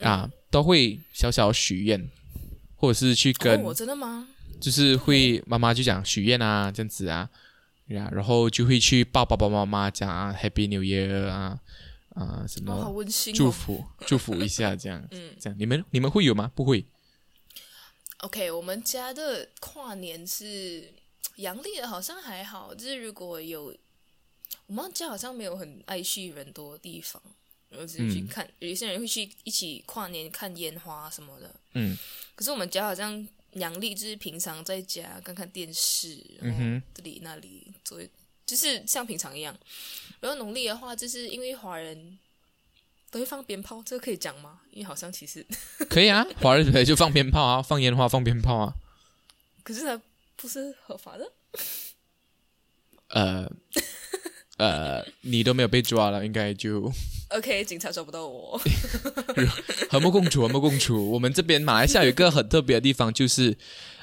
啊，都会小小许愿，或者是去跟，哦，真的吗？就是会妈妈就讲许愿啊，这样子啊，呀，然后就会去抱爸爸妈妈讲啊，Happy New Year 啊啊什么温馨哦。祝福祝福一下这样，嗯这样你们你们会有吗？不会，OK，我们家的跨年是阳历的，好像还好。就是如果有，我们家好像没有很爱去人多的地方，然后只是去嗯看。有一些人会去一起跨年看烟花什么的。嗯可是我们家好像阳历就是平常在家看看电视，然后嗯哼这里那里做，就是像平常一样。然后农历的话，就是因为华人都会放鞭炮，这个可以讲吗？因为好像其实，可以啊，华人本来就放鞭炮啊，放烟花放鞭炮啊，可是它不是合法的。呃呃，你都没有被抓了，应该就。OK，警察抓不到我。和睦共处，和睦共处。我们这边马来西亚有一个很特别的地方，就是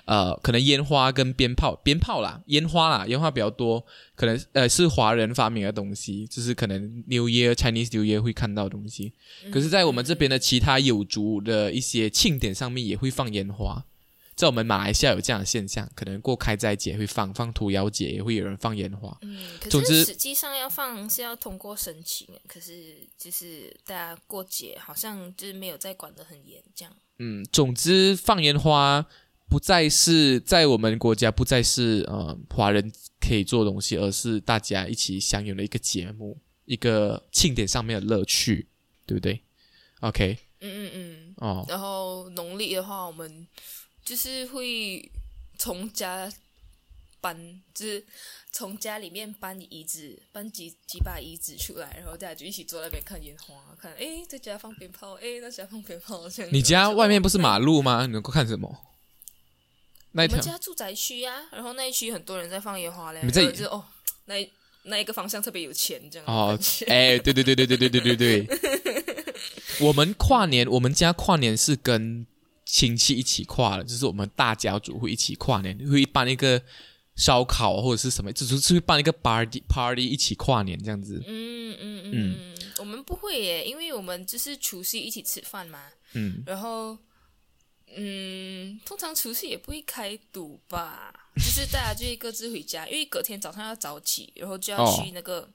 呃，可能烟花跟鞭炮，鞭炮啦，烟花啦，烟花比较多，可能呃是华人发明的东西，就是可能 New Year Chinese New Year 会看到的东西。可是，在我们这边的其他有族的一些庆典上面也会放烟花，在我们马来西亚有这样的现象，可能过开斋节会放，放屠妖节也会有人放烟花。嗯，可总之是实际上要放是要通过申请，可是就是大家过节好像就是没有再管得很严，这样。嗯，总之放烟花不再是在我们国家不再是呃华人可以做的东西，而是大家一起享有的一个节目，一个庆典上面的乐趣，对不对？OK，嗯嗯嗯。哦，然后农历的话，我们就是会从家搬，就是从家里面搬椅子，搬几几把椅子出来，然后大家就一起坐在那边看烟花，看诶，在家放鞭炮，诶，那家放鞭炮，这样。你家外面不是马？路吗？你能够看什么？那一条我们家住宅区呀、然后那一区很多人在放烟花嘞，你们在然后就哦，那一那一个方向特别有钱这样。哦 哎，对对对对对对对对对。我们跨年，我们家跨年是跟亲戚一起跨了，就是我们大家族会一起跨年，会办一个烧烤或者是什么，就是是会办一个 party party 一起跨年这样子。嗯嗯嗯嗯，我们不会耶，因为我们就是除夕一起吃饭嘛，嗯，然后嗯，通常除夕也不会开赌吧，就是大家就会各自回家，因为隔天早上要早起，然后就要哦去那个、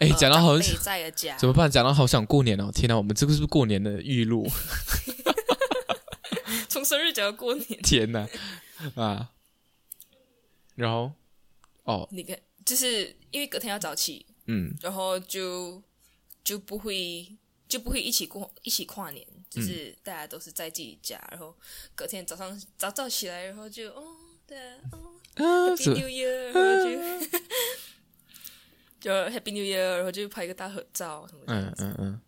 哎，呃讲到好长辈在的家，怎么办？讲到好想过年哦！天哪，我们这个是不是过年的预录？从生日讲到过年，天哪，啊！然后，哦，你看，就是因为隔天要早起，嗯。然后就就不会就不会一起过一起跨年，就是大家都是在自己家，然后隔天早上早早起来，然后就哦对啊哦啊，Happy New Year，然后就 就 Happy New Year，然后就拍一个大合照什么的嗯嗯子。嗯嗯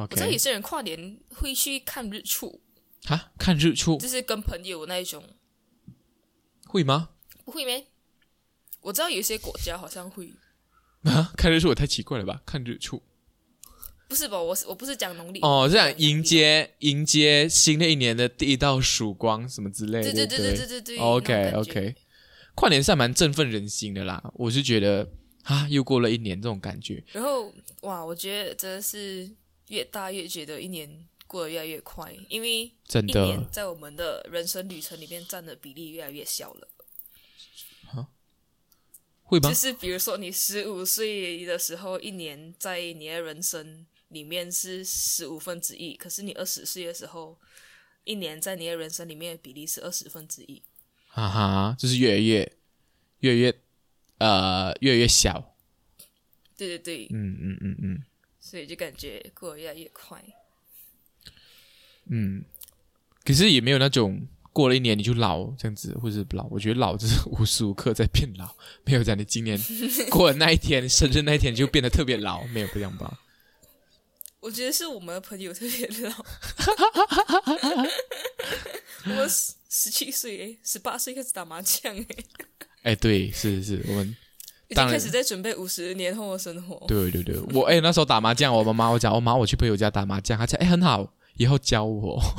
我知道有些人跨年会去看日出，哈，看日出就是跟朋友那一种，会吗？不会没？我知道有些国家好像会，啊，看日出也太奇怪了吧？看日出不是吧？我是我不是讲农历哦，这样我是讲迎接迎接新的一年的第一道曙光什么之类的，对对对对对对对。OK OK，跨年是还蛮振奋人心的啦，我是觉得啊，又过了一年这种感觉，然后哇，我觉得真的是越大越觉得一年过得越来越快，因为真的在我们的人生旅程里面占的比例越来越小了。会吗就？是比如说你十五岁的时候，一年在你的人生里面是十五分之一，可是你二十岁的时候，一年在你的人生里面的比例是二十分之一。哈哈，就是越来越越来越呃越来越小，对对对，嗯嗯嗯嗯所以就感觉过得越来越快。嗯，可是也没有那种过了一年你就老这样子，或者是老，我觉得老就是无时无刻在变老，没有讲你今年过了那一天生日那一天就变得特别老，没有这样吧？我觉得是我们的朋友特别老。我十十七岁诶，十八岁开始打麻将诶，哎，对，是是是，我们已经开始在准备五十年后的生活。对对对，我哎那时候打麻将，我妈妈我讲我妈我去朋友家打麻将，她讲哎很好，以后教我。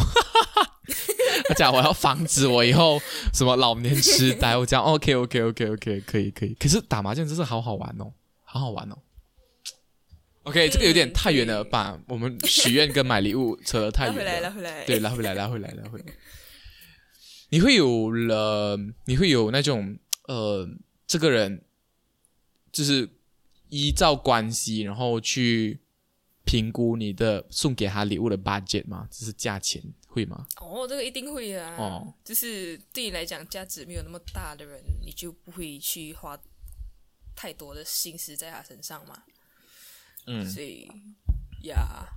我讲我要防止我以后什么老年痴呆，我讲 OK OK OK OK 可以可以，可是打麻将真是好好玩哦，好好玩哦。OK，这个有点太远了，对把我们许愿跟买礼物扯得太远了回来，拉回来。对，拉回来，拉回来，拉回来。你会有了，你会有那种呃，这个人就是依照关系，然后去评估你的送给他礼物的 budget 吗？就是价钱会吗？哦，这个一定会啊。哦就是对你来讲价值没有那么大的人，你就不会去花太多的心思在他身上嘛。嗯所以呀，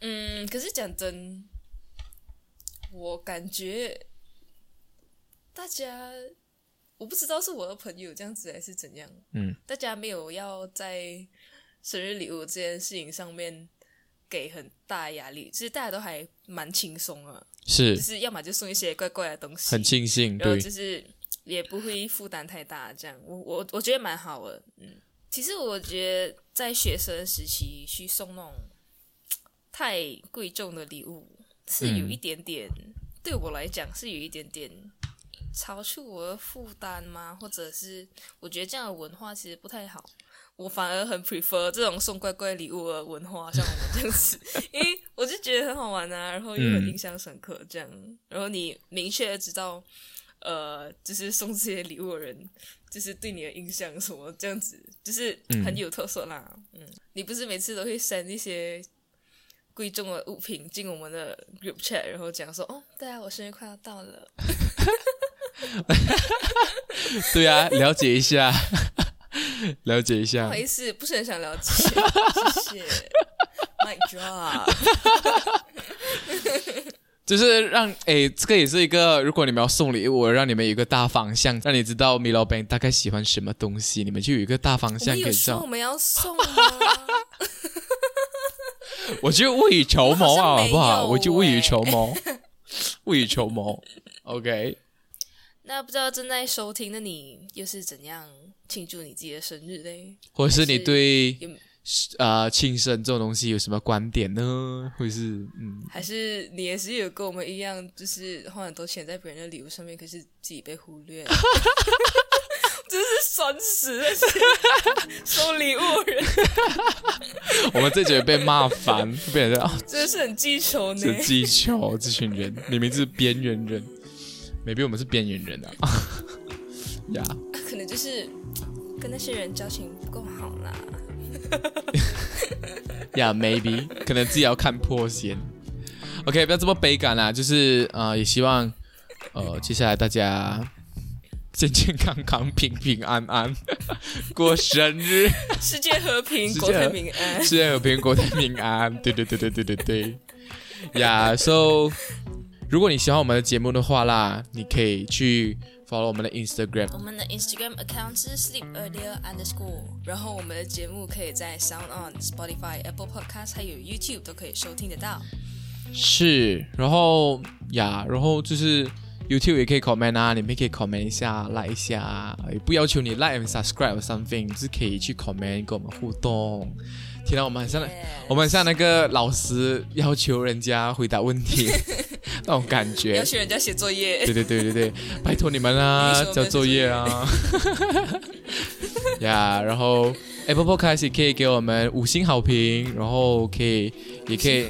嗯，可是讲真，我感觉大家，我不知道是我的朋友这样子还是怎样，嗯，大家没有要在生日礼物这件事情上面给很大压力，其实大家都还蛮轻松啊，是就是是要么就送一些怪怪的东西，很庆幸，然后，就是也不会负担太大，这样我我我觉得蛮好的。嗯，其实我觉得在学生时期去送那种太贵重的礼物，是有嗯一点点、对我来讲是有一点点超出我的负担吗？或者是我觉得这样的文化其实不太好。我反而很 prefer 这种送乖乖礼物的文化，像我们这样子，因为我就觉得很好玩啊，然后又很印象深刻，这样，然后你明确的知道，呃，就是送这些礼物的人，就是对你的印象什么这样子，就是很有特色啦。嗯，你不是每次都会 send 一些贵重的物品进我们的 group chat，然后讲说，哦，对啊，我生日快要到了。对啊，了解一下，了解一下。不好意思，不是很想了解，谢谢。My God，就是让诶，这个也是一个，如果你们要送礼物，让你们有一个大方向，让你知道米老板大概喜欢什么东西，你们就有一个大方向可以我照。我们要送吗？我就未雨绸缪啊，好不好？我就未雨欸绸缪，未雨绸缪。OK，那不知道正在收听的你又是怎样庆祝你自己的生日嘞？或者是你对啊呃庆生这种东西有什么观点呢？或者是嗯，还是你也是有跟我们一样，就是花很多钱在别人的礼物上面，可是自己被忽略，真是酸死了！收 礼物的人我们这觉得被骂烦，被人家啊，真的是很记仇呢。这技巧，这群人明明是边缘人，maybe 我们是边缘人啊，呀、可能就是跟那些人交情不够好啦。呀、m a y b e 可能自己要看破先。OK，不要这么悲感啦，就是呃，也希望呃，接下来大家健健康康、平平安安 过生日，世界和平，国泰民安。世界和平，国泰民安。对对对对对对对。呀、so 如果你喜欢我们的节目的话啦，你可以去 follow 我们的 Instagram 我们的 Instagram account 是 sleep earlier underscore，然后我们的节目可以在 Sound On、Spotify、Apple Podcast 还有 YouTube 都可以收听得到。是，然后呀，然后就是 YouTube 也可以 comment 啊，你们可以 comment 一下，like 一下啊，也不要求你 like and subscribe or something，是可以去 comment 跟我们互动。天哪，我们很像我们很像那个老师要求人家回答问题那种感觉要觉。求人家写作业对，对对对对，拜托你们啦交作业啊。呀 然后 Apple Podcast 也可以给我们五星好评，然后可以也可以。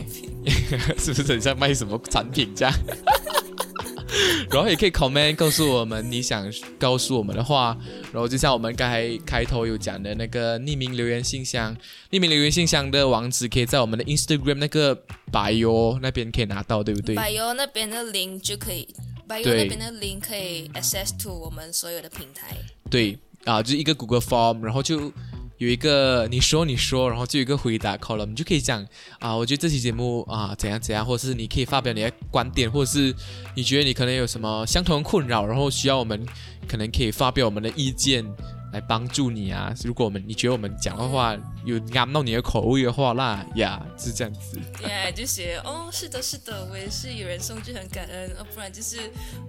是不是很像卖什么产品这样？然后也可以 comment 告诉我们你想告诉我们的话，然后就像我们刚才开头有讲的那个匿名留言信箱，匿名留言信箱的网址可以在我们的 Instagram 那个 bio 那边可以拿到，对不对？bio 那边的 link 就可以，bio 那边的 link 可以 access to 我们所有的平台。对啊，就是一个 Google Form，然后就有一个你说你说，然后就有一个回答 column，你就可以讲啊，我觉得这期节目啊怎样怎样，或者是你可以发表你的观点，或者是你觉得你可能有什么相同的困扰，然后需要我们可能可以发表我们的意见来帮助你啊。如果我们你觉得我们讲的话有啱到你的口味的话，那呀是这样子。耶、就是哦，是的，是的，我也是有人送就很感恩，哦，不然就是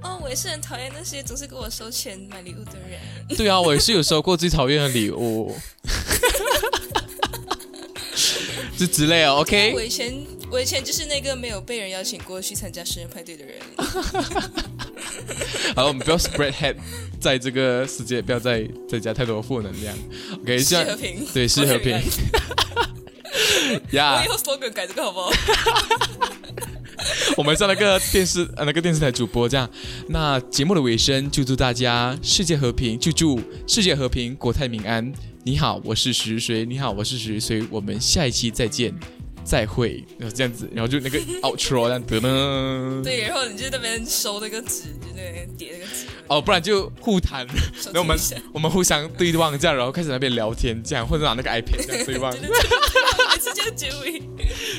哦，我也是很讨厌那些总是给我收钱买礼物的人。对啊，我也是有收过最讨厌的礼物，就之类哦。OK，我以前我以前就是那个没有被人邀请过去参加生日派对的人。好了，我们不要 spread head，在这个世界不要再再加太多负能量。OK，界和平，对世界和平我呀 以。后 slogan 改这个好不好？我们像那个电视呃那个电视台主播这样。那节目的尾声，就祝大家世界和平，就祝世界和平，国泰民安。你好，我是十岁。你好，我是十岁。我们下一期再见，再会。然后这样子，然后就那个 outro 这样子呢。对，然后你就那边收那个纸，就那边叠那个纸。哦，不然就互谈，然后我们我们互相对望这样，然后开始那边聊天这样，或者拿那个 iPad 这样对望对，对对，每次这样结尾，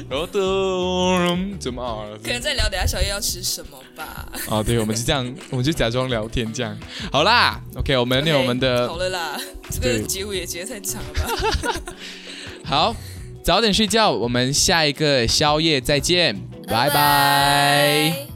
然后噔，怎么啊？可能在聊等下宵夜要吃什么吧。哦，对，我们就这样，我们就假装聊天这样。好啦，OK，我们念我们的好了啦，这对个结尾也结得太长了吧？好，早点睡觉，我们下一个宵夜再见，拜拜。